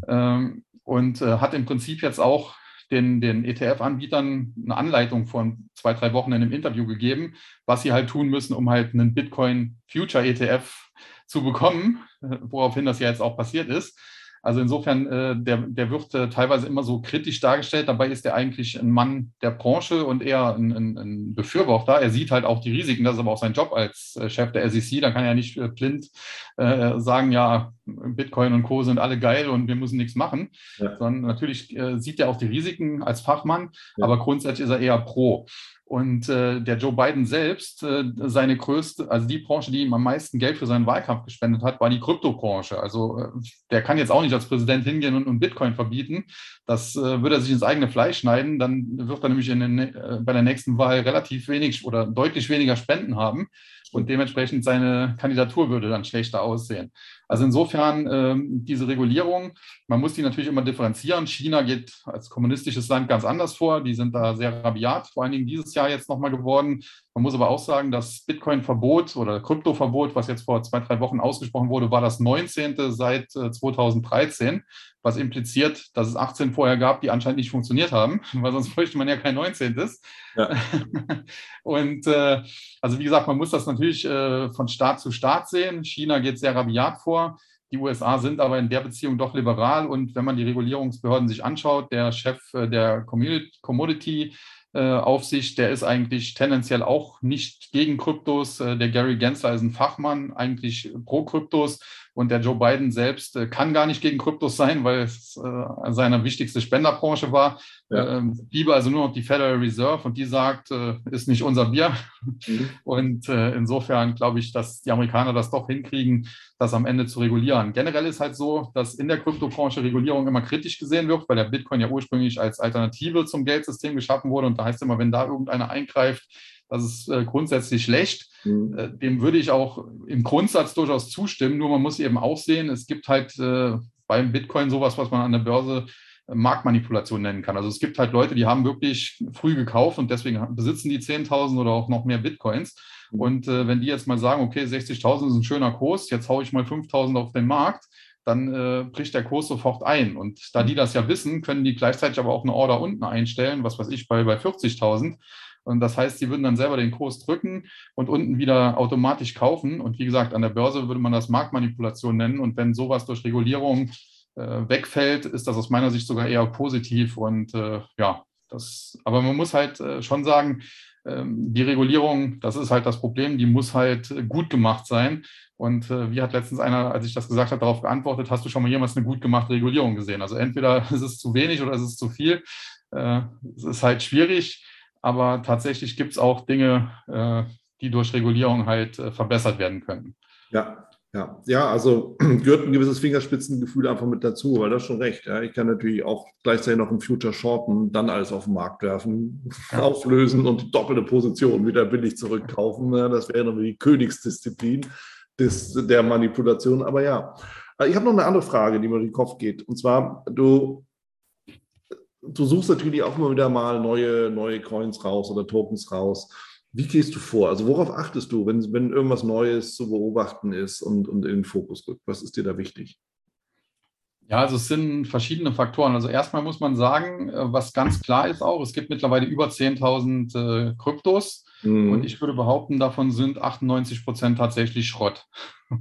Ähm, und äh, hat im Prinzip jetzt auch den, den ETF-Anbietern eine Anleitung von zwei, drei Wochen in einem Interview gegeben, was sie halt tun müssen, um halt einen Bitcoin Future ETF zu bekommen, woraufhin das ja jetzt auch passiert ist. Also insofern, äh, der, der wird äh, teilweise immer so kritisch dargestellt. Dabei ist er eigentlich ein Mann der Branche und eher ein, ein, ein, Befürworter. Er sieht halt auch die Risiken. Das ist aber auch sein Job als äh, Chef der SEC. Da kann er nicht äh, blind äh, sagen, ja, Bitcoin und Co. sind alle geil und wir müssen nichts machen. Ja. Sondern natürlich äh, sieht er auch die Risiken als Fachmann, ja. aber grundsätzlich ist er eher pro. Und äh, der Joe Biden selbst, äh, seine größte, also die Branche, die ihm am meisten Geld für seinen Wahlkampf gespendet hat, war die Kryptobranche. Also äh, der kann jetzt auch nicht als Präsident hingehen und, und Bitcoin verbieten. Das äh, würde er sich ins eigene Fleisch schneiden. Dann wird er nämlich den, äh, bei der nächsten Wahl relativ wenig oder deutlich weniger Spenden haben und dementsprechend seine Kandidatur würde dann schlechter aussehen. Also insofern ähm, diese Regulierung, man muss die natürlich immer differenzieren. China geht als kommunistisches Land ganz anders vor. Die sind da sehr rabiat, vor allen Dingen dieses Jahr jetzt nochmal geworden. Man muss aber auch sagen, das Bitcoin-Verbot oder Krypto-Verbot, was jetzt vor zwei, drei Wochen ausgesprochen wurde, war das 19. seit 2013, äh, was impliziert, dass es 18 vorher gab, die anscheinend nicht funktioniert haben, weil sonst bräuchte man ja kein 19. Ja. Und äh, also wie gesagt, man muss das natürlich äh, von Staat zu Staat sehen. China geht sehr rabiat vor. Die USA sind aber in der Beziehung doch liberal. Und wenn man die Regulierungsbehörden sich anschaut, der Chef äh, der Commodity Aufsicht, der ist eigentlich tendenziell auch nicht gegen Kryptos. Äh, der Gary Gensler ist ein Fachmann, eigentlich pro Kryptos. Und der Joe Biden selbst äh, kann gar nicht gegen Kryptos sein, weil es seine wichtigste Spenderbranche war. Ja. Ähm, liebe also nur noch die Federal Reserve und die sagt, ist nicht unser Bier. Mhm. Und insofern glaube ich, dass die Amerikaner das doch hinkriegen, das am Ende zu regulieren. Generell ist halt so, dass in der Kryptobranche Regulierung immer kritisch gesehen wird, weil der Bitcoin ja ursprünglich als Alternative zum Geldsystem geschaffen wurde und da heißt immer, wenn da irgendeiner eingreift, Das ist äh, grundsätzlich schlecht. Mhm. Äh, dem würde ich auch im Grundsatz durchaus zustimmen. Nur man muss eben auch sehen, es gibt halt äh, beim Bitcoin sowas, was man an der Börse äh, Marktmanipulation nennen kann. Also es gibt halt Leute, die haben wirklich früh gekauft und deswegen besitzen die 10.000 oder auch noch mehr Bitcoins. Mhm. Und äh, wenn die jetzt mal sagen, okay, 60.000 ist ein schöner Kurs, jetzt haue ich mal 5.000 auf den Markt, dann äh, bricht der Kurs sofort ein. Und da die das ja wissen, können die gleichzeitig aber auch eine Order unten einstellen, was weiß ich, bei, bei 40.000. Und das heißt, sie würden dann selber den Kurs drücken und unten wieder automatisch kaufen. Und wie gesagt, an der Börse würde man das Marktmanipulation nennen. Und wenn sowas durch Regulierung äh, wegfällt, ist das aus meiner Sicht sogar eher positiv. Und äh, ja, das, aber man muss halt äh, schon sagen, ähm, die Regulierung, das ist halt das Problem, die muss halt gut gemacht sein. Und äh, wie hat letztens einer, als ich das gesagt habe, darauf geantwortet, hast du schon mal jemals eine gut gemachte Regulierung gesehen? Also entweder ist es zu wenig oder ist es zu viel. Äh, es ist halt schwierig, aber tatsächlich gibt es auch Dinge, äh, die durch Regulierung halt äh, verbessert werden können. Ja, ja, ja, also gehört ein gewisses Fingerspitzengefühl einfach mit dazu, weil das schon recht. Ja. Ich kann natürlich auch gleichzeitig noch im Future shorten, dann alles auf den Markt werfen, ja. auflösen und die doppelte Position wieder billig zurückkaufen. Ja, das wäre dann die Königsdisziplin des, der Manipulation. Aber ja, äh, ich habe noch eine andere Frage, die mir durch den Kopf geht. Und zwar, du, du suchst natürlich auch immer wieder mal neue, neue Coins raus oder Tokens raus. Wie gehst du vor? Also worauf achtest du, wenn, wenn irgendwas Neues zu beobachten ist und, und in den Fokus rückt? Was ist dir da wichtig? Ja, also es sind verschiedene Faktoren. Also erstmal muss man sagen, äh, was ganz klar ist auch, es gibt mittlerweile über 10.000 äh, Kryptos mhm. und ich würde behaupten, davon sind 98 Prozent tatsächlich Schrott.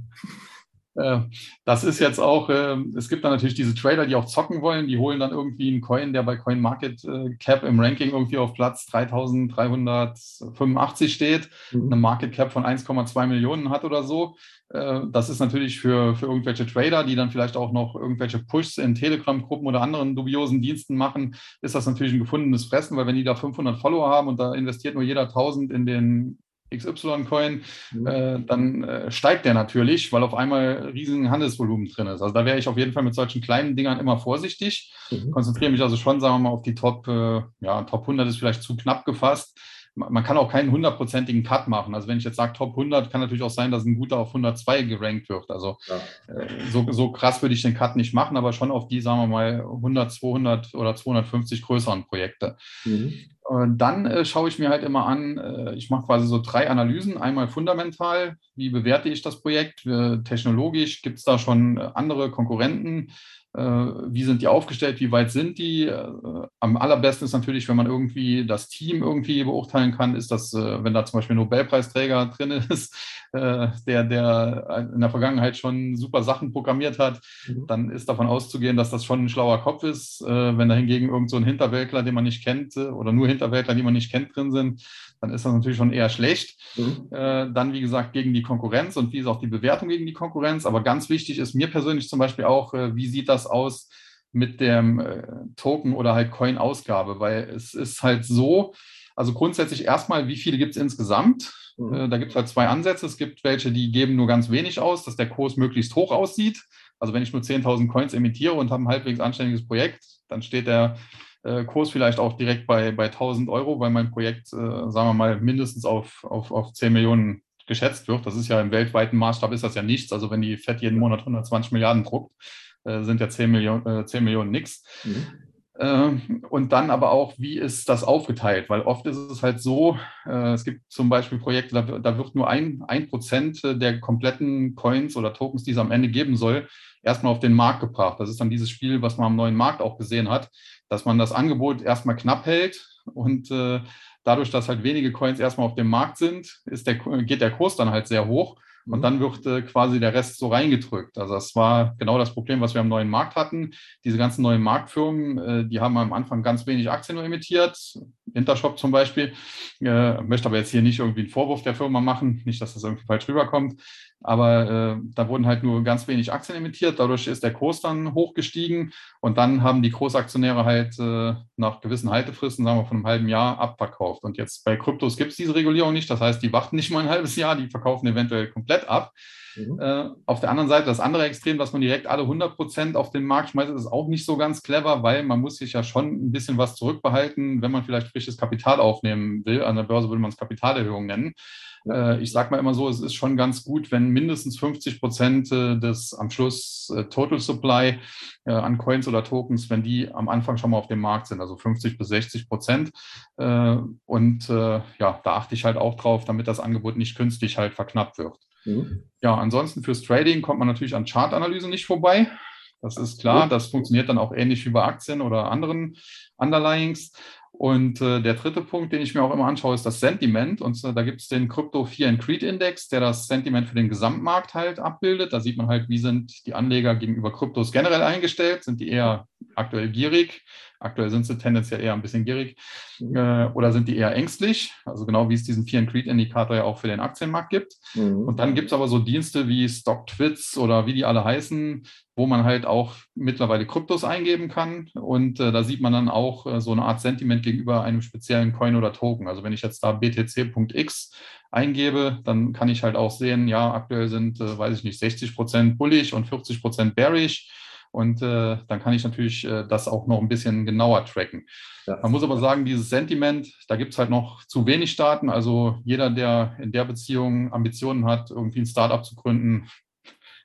Äh, das ist jetzt auch, ähm, es gibt dann natürlich diese Trader, die auch zocken wollen, die holen dann irgendwie einen Coin, der bei Coin Market äh, Cap im Ranking irgendwie auf Platz 3385 steht, mhm. eine Market Cap von 1,2 Millionen hat oder so. Äh, das ist natürlich für, für irgendwelche Trader, die dann vielleicht auch noch irgendwelche Pushs in Telegram-Gruppen oder anderen dubiosen Diensten machen, ist das natürlich ein gefundenes Fressen, weil wenn die da 500 Follower haben und da investiert nur jeder 1000 in den XY-Coin, mhm. äh, dann äh, steigt der natürlich, weil auf einmal riesigen Handelsvolumen drin ist. Also da wäre ich auf jeden Fall mit solchen kleinen Dingern immer vorsichtig. Mhm. Konzentriere mich also schon, sagen wir mal, auf die Top, äh, ja, Top 100 ist vielleicht zu knapp gefasst man kann auch keinen hundertprozentigen Cut machen. Also wenn ich jetzt sage Top 100, kann natürlich auch sein, dass ein guter auf 102 gerankt wird. Also ja. äh, so, so krass würde ich den Cut nicht machen, aber schon auf die, sagen wir mal, 100, 200 oder 250 größeren Projekte. Mhm. dann äh, schaue ich mir halt immer an, äh, ich mache quasi so drei Analysen. Einmal fundamental, wie bewerte ich das Projekt? technologisch gibt es da schon äh, andere Konkurrenten? Äh, wie sind die aufgestellt, wie weit sind die. Äh, am allerbesten ist natürlich, wenn man irgendwie das Team irgendwie beurteilen kann, ist das, äh, wenn da zum Beispiel ein Nobelpreisträger drin ist, der, der in der Vergangenheit schon super Sachen programmiert hat, mhm. dann ist davon auszugehen, dass das schon ein schlauer Kopf ist. Wenn da hingegen irgend so ein Hinterwäldler, den man nicht kennt, oder nur Hinterwäldler, die man nicht kennt, drin sind, dann ist das natürlich schon eher schlecht. Mhm. Dann, wie gesagt, gegen die Konkurrenz und wie ist auch die Bewertung gegen die Konkurrenz. Aber ganz wichtig ist mir persönlich zum Beispiel auch, wie sieht das das aus mit dem äh, Token oder halt Coin-Ausgabe, weil es ist halt so, also grundsätzlich erstmal, wie viele gibt es insgesamt? Mhm. Äh, da gibt es halt zwei Ansätze. Es gibt welche, die geben nur ganz wenig aus, dass der Kurs möglichst hoch aussieht. Also wenn ich nur 10.000 Coins emitiere und habe ein halbwegs anständiges Projekt, dann steht der äh, Kurs vielleicht auch direkt bei, bei 1.000 Euro, weil mein Projekt, äh, sagen wir mal, mindestens auf, auf, auf 10 Millionen geschätzt wird. Das ist ja im weltweiten Maßstab ist das ja nichts. Also wenn die FED jeden Monat 120 Milliarden druckt, sind ja 10 Millionen, äh, 10 Millionen nix. Mhm. Ähm, und dann aber auch, wie ist das aufgeteilt? Weil oft ist es halt so, äh, es gibt zum Beispiel Projekte, da, wird nur ein, ein Prozent der kompletten Coins oder Tokens, die es am Ende geben soll, erstmal auf den Markt gebracht. Das ist dann dieses Spiel, was man am neuen Markt auch gesehen hat, dass man das Angebot erstmal knapp hält und äh, dadurch, dass halt wenige Coins erstmal auf dem Markt sind, ist der, geht der Kurs dann halt sehr hoch. Und mhm. dann wird äh, quasi der Rest so reingedrückt. Also das war genau das Problem, was wir am neuen Markt hatten. Diese ganzen neuen Marktfirmen, äh, die haben am Anfang ganz wenig Aktien nur emittiert. Intershop zum Beispiel. Äh, möchte aber jetzt hier nicht irgendwie einen Vorwurf der Firma machen, nicht, dass das irgendwie falsch rüberkommt. Aber äh, da wurden halt nur ganz wenig Aktien emittiert. Dadurch ist der Kurs dann hochgestiegen. Und dann haben die Großaktionäre halt äh, nach gewissen Haltefristen, sagen wir von einem halben Jahr, abverkauft. Und jetzt bei Kryptos gibt es diese Regulierung nicht. Das heißt, die warten nicht mal ein halbes Jahr, die verkaufen eventuell komplett ab. Mhm. Äh, auf der anderen Seite, das andere Extrem, dass man direkt alle 100 Prozent auf den Markt schmeißt, ist auch nicht so ganz clever, weil man muss sich ja schon ein bisschen was zurückbehalten, wenn man vielleicht frisches Kapital aufnehmen will. An der Börse würde man es Kapitalerhöhung nennen. Äh, ich sage mal immer so, es ist schon ganz gut, wenn mindestens 50 Prozent äh, des am Schluss äh, Total Supply an Coins oder Tokens, wenn die am Anfang schon mal auf dem Markt sind, also 50 bis 60 Prozent. Und ja, da achte ich halt auch drauf, damit das Angebot nicht künstlich halt verknappt wird. Mhm. Ja, ansonsten fürs Trading kommt man natürlich an Chartanalyse nicht vorbei. Das ist klar. Das funktioniert dann auch ähnlich wie bei Aktien oder anderen Underlyings. Und äh, der dritte Punkt, den ich mir auch immer anschaue, ist das Sentiment. Und äh, da gibt es den Crypto Fear and Creed Index, der das Sentiment für den Gesamtmarkt halt abbildet. Da sieht man halt, wie sind die Anleger gegenüber Kryptos generell eingestellt. Sind die eher aktuell gierig? Aktuell sind sie tendenziell eher ein bisschen gierig. Mhm. Äh, oder sind die eher ängstlich? Also genau wie es diesen Fear and Creed Indikator ja auch für den Aktienmarkt gibt. Mhm. Und dann gibt es aber so Dienste wie StockTwits oder wie die alle heißen, wo man halt auch mittlerweile Kryptos eingeben kann. Und äh, da sieht man dann auch äh, so eine Art Sentiment gegenüber einem speziellen Coin oder Token. Also wenn ich jetzt da btc.x eingebe, dann kann ich halt auch sehen, ja, aktuell sind, äh, weiß ich nicht, 60 Prozent bullig und 40 Prozent bearish. Und äh, dann kann ich natürlich äh, das auch noch ein bisschen genauer tracken. Ja. Man muss aber sagen, dieses Sentiment, da gibt es halt noch zu wenig Staaten. Also jeder, der in der Beziehung Ambitionen hat, irgendwie ein Startup zu gründen,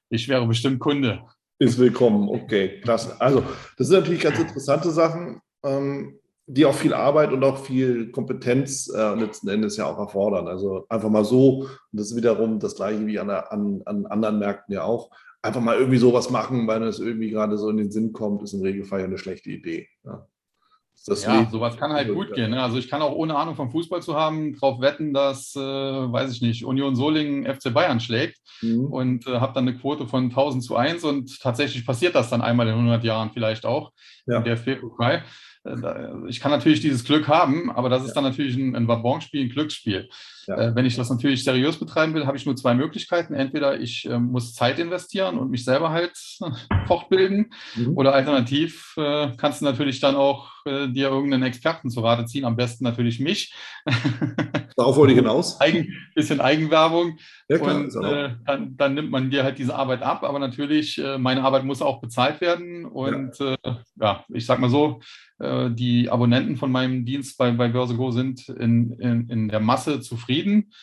ich wäre bestimmt Kunde. Ist willkommen, okay, klasse. Also, das sind natürlich ganz interessante Sachen, ähm, die auch viel Arbeit und auch viel Kompetenz äh, letzten Endes ja auch erfordern. Also einfach mal so, und das ist wiederum das gleiche wie an, an, an anderen Märkten ja auch, einfach mal irgendwie sowas machen, weil es irgendwie gerade so in den Sinn kommt, ist im Regelfall ja eine schlechte Idee. Ja. Das ja, sowas kann halt gut gehen. Ne? Also ich kann auch ohne Ahnung vom Fußball zu haben, darauf wetten, dass, äh, weiß ich nicht, Union Solingen FC Bayern schlägt mhm. und äh, habe dann eine Quote von 1000 zu 1 und tatsächlich passiert das dann einmal in 100 Jahren vielleicht auch ja. im DFB-Pokal. Äh, ich kann natürlich dieses Glück haben, aber das ist dann natürlich ein, ein Wabonspiel, ein Glücksspiel. Ja. Äh, wenn ich das natürlich seriös betreiben will, habe ich nur zwei Möglichkeiten. Entweder ich äh, muss Zeit investieren und mich selber halt fortbilden mhm. oder alternativ äh, kannst du natürlich dann auch äh, dir irgendeinen Experten zu Rate ziehen, am besten natürlich mich. Darauf wollte ich hinaus. Eigen, bisschen Eigenwerbung. Ja, klar, und äh, dann, dann, nimmt man dir halt diese Arbeit ab, aber natürlich, äh, meine Arbeit muss auch bezahlt werden. Und ja, ja ich sag mal so, die Abonnenten von meinem Dienst bei, bei Börse Go sind in, in, in der Masse zufrieden.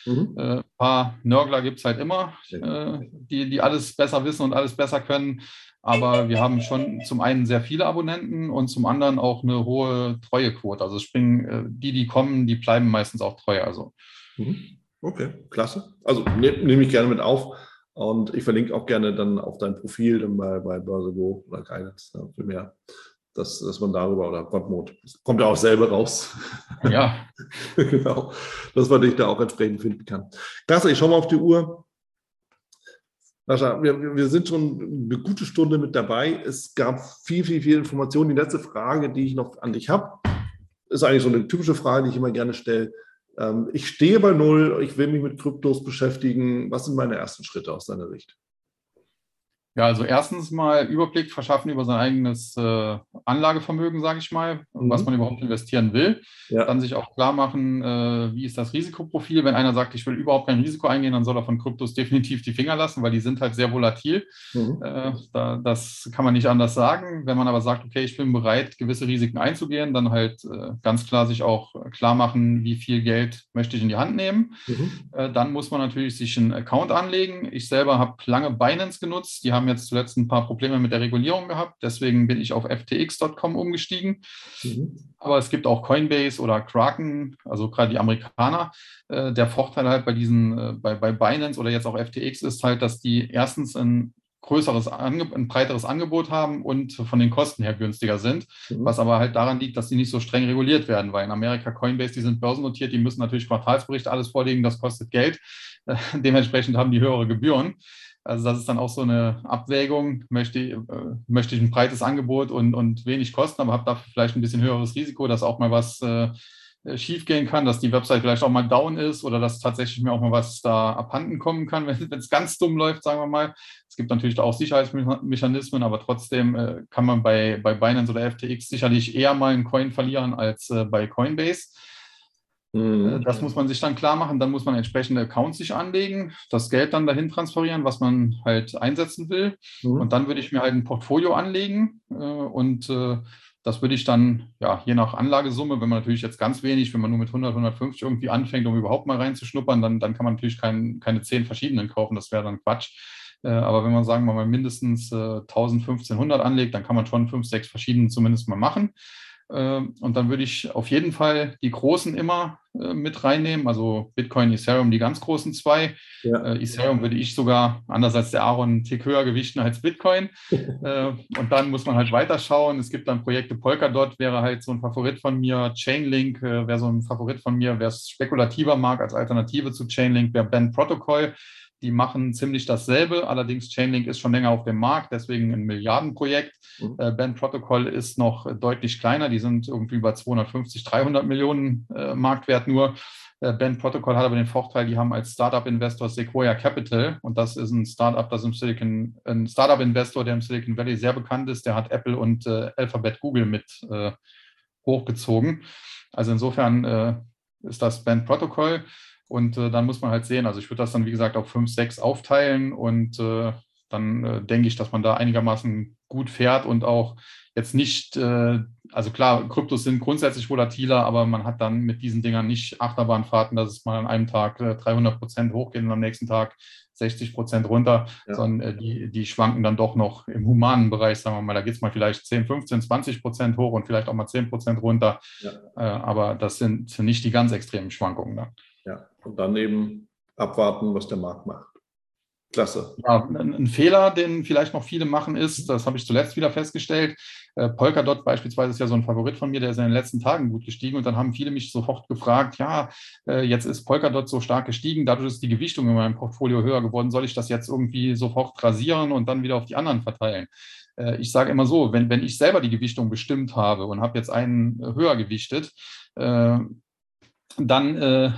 Mhm. Ein paar Nörgler gibt es halt immer, die, die alles besser wissen und alles besser können. Aber wir haben schon zum einen sehr viele Abonnenten und zum anderen auch eine hohe Treuequote. Also springen äh, die, die kommen, die bleiben meistens auch treu. Also. Mhm. Okay, klasse. Also nehme nehm ich gerne mit auf. Und ich verlinke auch gerne dann auf dein Profil dann bei, bei Börse Go oder Guidance ja, für mehr, dass, dass man darüber oder Gottmut, kommt ja auch selber raus. Ja. genau, dass man dich da auch entsprechend finden kann. Klasse, ich schaue mal auf die Uhr. Sascha, wir, wir sind schon eine gute Stunde mit dabei. Es gab viel, viel, viel Informationen. Die letzte Frage, die ich noch an dich habe, ist eigentlich so eine typische Frage, die ich immer gerne stelle. Ähm, ich stehe bei Null, ich will mich mit Kryptos beschäftigen. Was sind meine ersten Schritte aus deiner Sicht? Ja, also erstens mal Überblick verschaffen über sein eigenes äh, Anlagevermögen, sage ich mal, mhm. was man überhaupt investieren will. Ja. Dann sich auch klar machen, äh, wie ist das Risikoprofil. Wenn einer sagt, ich will überhaupt kein Risiko eingehen, dann soll er von Kryptos definitiv die Finger lassen, weil die sind halt sehr volatil. Mhm. Äh, da, das kann man nicht anders sagen. Wenn man aber sagt, okay, ich bin bereit, gewisse Risiken einzugehen, dann halt äh, ganz klar sich auch klar machen, wie viel Geld möchte ich in die Hand nehmen. Mhm. Äh, dann muss man natürlich sich einen Account anlegen. Ich selber habe lange Binance genutzt. Die haben haben jetzt zuletzt ein paar Probleme mit der Regulierung gehabt. Deswegen bin ich auf ftx.com umgestiegen. Mhm. Aber es gibt auch Coinbase oder Kraken, also gerade die Amerikaner. Äh, der Vorteil halt bei diesen, äh, bei, bei Binance oder jetzt auch FTX ist halt, dass die erstens ein größeres, ein breiteres Angebot haben und von den Kosten her günstiger sind, mhm. was aber halt daran liegt, dass sie nicht so streng reguliert werden, weil in Amerika Coinbase, die sind börsennotiert, die müssen natürlich Quartalsberichte alles vorlegen, das kostet Geld. Dementsprechend haben die höhere Gebühren. Also das ist dann auch so eine Abwägung. Möchte, äh, möchte ich ein breites Angebot und, und wenig Kosten, aber habe dafür vielleicht ein bisschen höheres Risiko, dass auch mal was äh, schiefgehen kann, dass die Website vielleicht auch mal down ist oder dass tatsächlich mir auch mal was da abhanden kommen kann, wenn es ganz dumm läuft, sagen wir mal. Es gibt natürlich auch Sicherheitsmechanismen, aber trotzdem äh, kann man bei, bei Binance oder FTX sicherlich eher mal einen Coin verlieren als äh, bei Coinbase. Mhm. Das muss man sich dann klar machen. Dann muss man entsprechende Accounts sich anlegen, das Geld dann dahin transferieren, was man halt einsetzen will. Mhm. Und dann würde ich mir halt ein Portfolio anlegen äh, und äh, das würde ich dann, ja, je nach Anlagesumme, wenn man natürlich jetzt ganz wenig, wenn man nur mit 100, 150 irgendwie anfängt, um überhaupt mal reinzuschnuppern, dann, dann kann man natürlich kein, keine zehn verschiedenen kaufen, das wäre dann Quatsch. Äh, aber wenn man, sagen wir mal, mindestens äh, 1000, 1500 anlegt, dann kann man schon fünf, sechs verschiedene zumindest mal machen. Ähm, und dann würde ich auf jeden Fall die großen immer äh, mit reinnehmen, also Bitcoin, Ethereum, die ganz großen zwei. Ja. Äh, Ethereum würde ich sogar, anders als der Aaron, einen Tick höher gewichten als Bitcoin. Äh, und dann muss man halt weiterschauen. Es gibt dann Projekte Polkadot, wäre halt so ein Favorit von mir. Chainlink wäre so ein Favorit von mir. Wer es spekulativer mag als Alternative zu Chainlink, wäre Band Protocol. Die machen ziemlich dasselbe, allerdings Chainlink ist schon länger auf dem Markt, deswegen ein Milliardenprojekt. Mhm. Äh, Band Protocol ist noch deutlich kleiner, die sind irgendwie über 250, 300 Millionen äh, Marktwert nur. Äh, Band Protocol hat aber den Vorteil, die haben als Startup-Investor Sequoia Capital und das ist ein Startup, das im Silicon, ein Startup-Investor, der im Silicon Valley sehr bekannt ist, der hat Apple und äh, Alphabet Google mit äh, hochgezogen. Also insofern äh, ist das Band Protocol. Und äh, dann muss man halt sehen, also ich würde das dann, wie gesagt, auf fünf, sechs aufteilen und äh, dann äh, denke ich, dass man da einigermaßen gut fährt und auch jetzt nicht, äh, also klar, Kryptos sind grundsätzlich volatiler, aber man hat dann mit diesen Dingern nicht Achterbahnfahrten, dass es mal an einem Tag 300 äh, Prozent hochgeht und am nächsten Tag 60 Prozent runter, ja. sondern äh, die, die schwanken dann doch noch im humanen Bereich, sagen wir mal, da geht es mal vielleicht 10, 15, 20 Prozent hoch und vielleicht auch mal 10 Prozent runter, ja. aber das sind nicht die ganz extremen Schwankungen. Da. Ja, und dann eben abwarten, was der Markt macht. Klasse. Ja, ein, Fehler, den vielleicht noch viele machen, ist, das habe ich zuletzt wieder festgestellt, äh, Polkadot beispielsweise ist ja so ein Favorit von mir, der ist in den letzten Tagen gut gestiegen und dann haben viele mich sofort gefragt, ja, äh, jetzt ist Polkadot so stark gestiegen, dadurch ist die Gewichtung in meinem Portfolio höher geworden, soll ich das jetzt irgendwie sofort rasieren und dann wieder auf die anderen verteilen? Äh, ich sage immer so, wenn, wenn ich selber die Gewichtung bestimmt habe und habe jetzt einen höher gewichtet, äh, dann äh,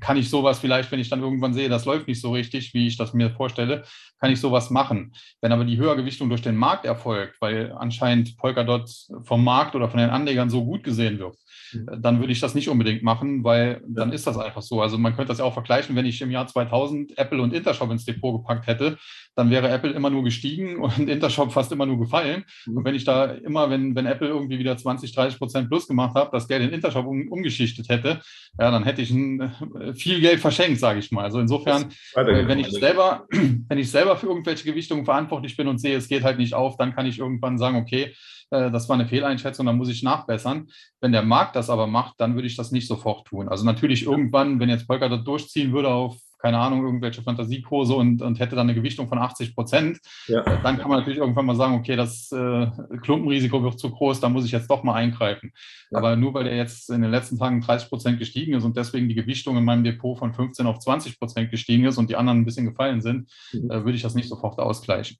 kann ich sowas vielleicht, wenn ich dann irgendwann sehe, das läuft nicht so richtig, wie ich das mir vorstelle, kann ich sowas machen. Wenn aber die Höhergewichtung durch den Markt erfolgt, weil anscheinend Polkadot vom Markt oder von den Anlegern so gut gesehen wird, dann würde ich das nicht unbedingt machen, weil dann ist das einfach so. Also man könnte das ja auch vergleichen, wenn ich im Jahr 2000 Apple und Intershop ins Depot gepackt hätte, dann wäre Apple immer nur gestiegen und Intershop fast immer nur gefallen. Mhm. Und wenn ich da immer, wenn, wenn Apple irgendwie wieder 20, 30 Prozent plus gemacht habe, das Geld in Intershop um, umgeschichtet hätte, ja, dann hätte ich ein, äh, viel Geld verschenkt, sage ich mal. Also insofern, äh, wenn ich selber, wenn ich selber für irgendwelche Gewichtungen verantwortlich bin und sehe, es geht halt nicht auf, dann kann ich irgendwann sagen, okay, äh, das war eine Fehleinschätzung, dann muss ich nachbessern. Wenn der Markt das aber macht, dann würde ich das nicht sofort tun. Also natürlich irgendwann, wenn jetzt Polka dort durchziehen würde auf keine Ahnung, irgendwelche Fantasiekurse und, und hätte dann eine Gewichtung von 80 Prozent, ja. Äh, dann kann man natürlich irgendwann mal sagen, okay, das äh, Klumpenrisiko wird zu groß, da muss ich jetzt doch mal eingreifen. Ja. Aber nur weil er jetzt in den letzten Tagen 30 Prozent gestiegen ist und deswegen die Gewichtung in meinem Depot von 15 auf 20 Prozent gestiegen ist und die anderen ein bisschen gefallen sind, mhm. äh, würde ich das nicht sofort ausgleichen.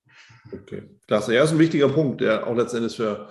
Okay, klasse. Ja, ist ein wichtiger Punkt, der auch letztendlich für,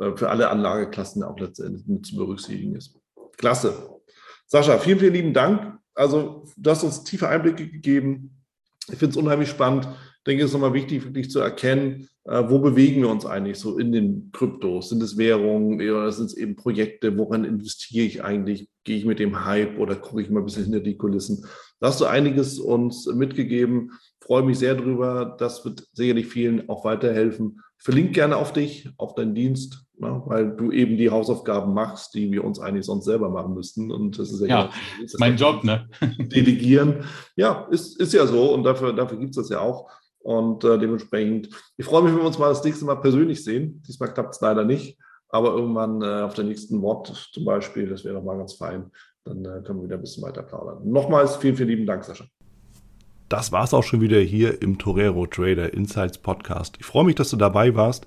äh, für alle Anlageklassen auch letztendlich mit zu berücksichtigen ist. Klasse. Sascha, vielen, vielen lieben Dank also du hast uns tiefe Einblicke gegeben. Ich finde es unheimlich spannend. Ich denke, es ist nochmal wichtig, wirklich zu erkennen, äh, wo bewegen wir uns eigentlich so in den Kryptos? Sind es Währungen oder sind es eben Projekte? Woran investiere ich eigentlich? Gehe ich mit dem Hype oder gucke ich mal ein bisschen hinter die Kulissen? Da hast du einiges uns mitgegeben. Freue mich sehr drüber. Das wird sicherlich vielen auch weiterhelfen. Verlinke gerne auf dich, auf deinen Dienst ne, weil du eben die Hausaufgaben machst, die wir uns eigentlich sonst selber machen müssten. Und das ist ja, ja das mein Job, ne? Delegieren. Ja, ist, ist ja so und dafür, dafür gibt es das ja auch. Und äh, dementsprechend, ich freue mich, wenn wir uns mal das nächste Mal persönlich sehen. Diesmal klappt es leider nicht, aber irgendwann äh, auf der nächsten Wort zum Beispiel, das wäre doch mal ganz fein. Dann äh, können wir wieder ein bisschen weiter plaudern. Nochmals vielen, vielen lieben Dank, Sascha. Das war es auch schon wieder hier im Torero Trader Insights Podcast. Ich freue mich, dass du dabei warst.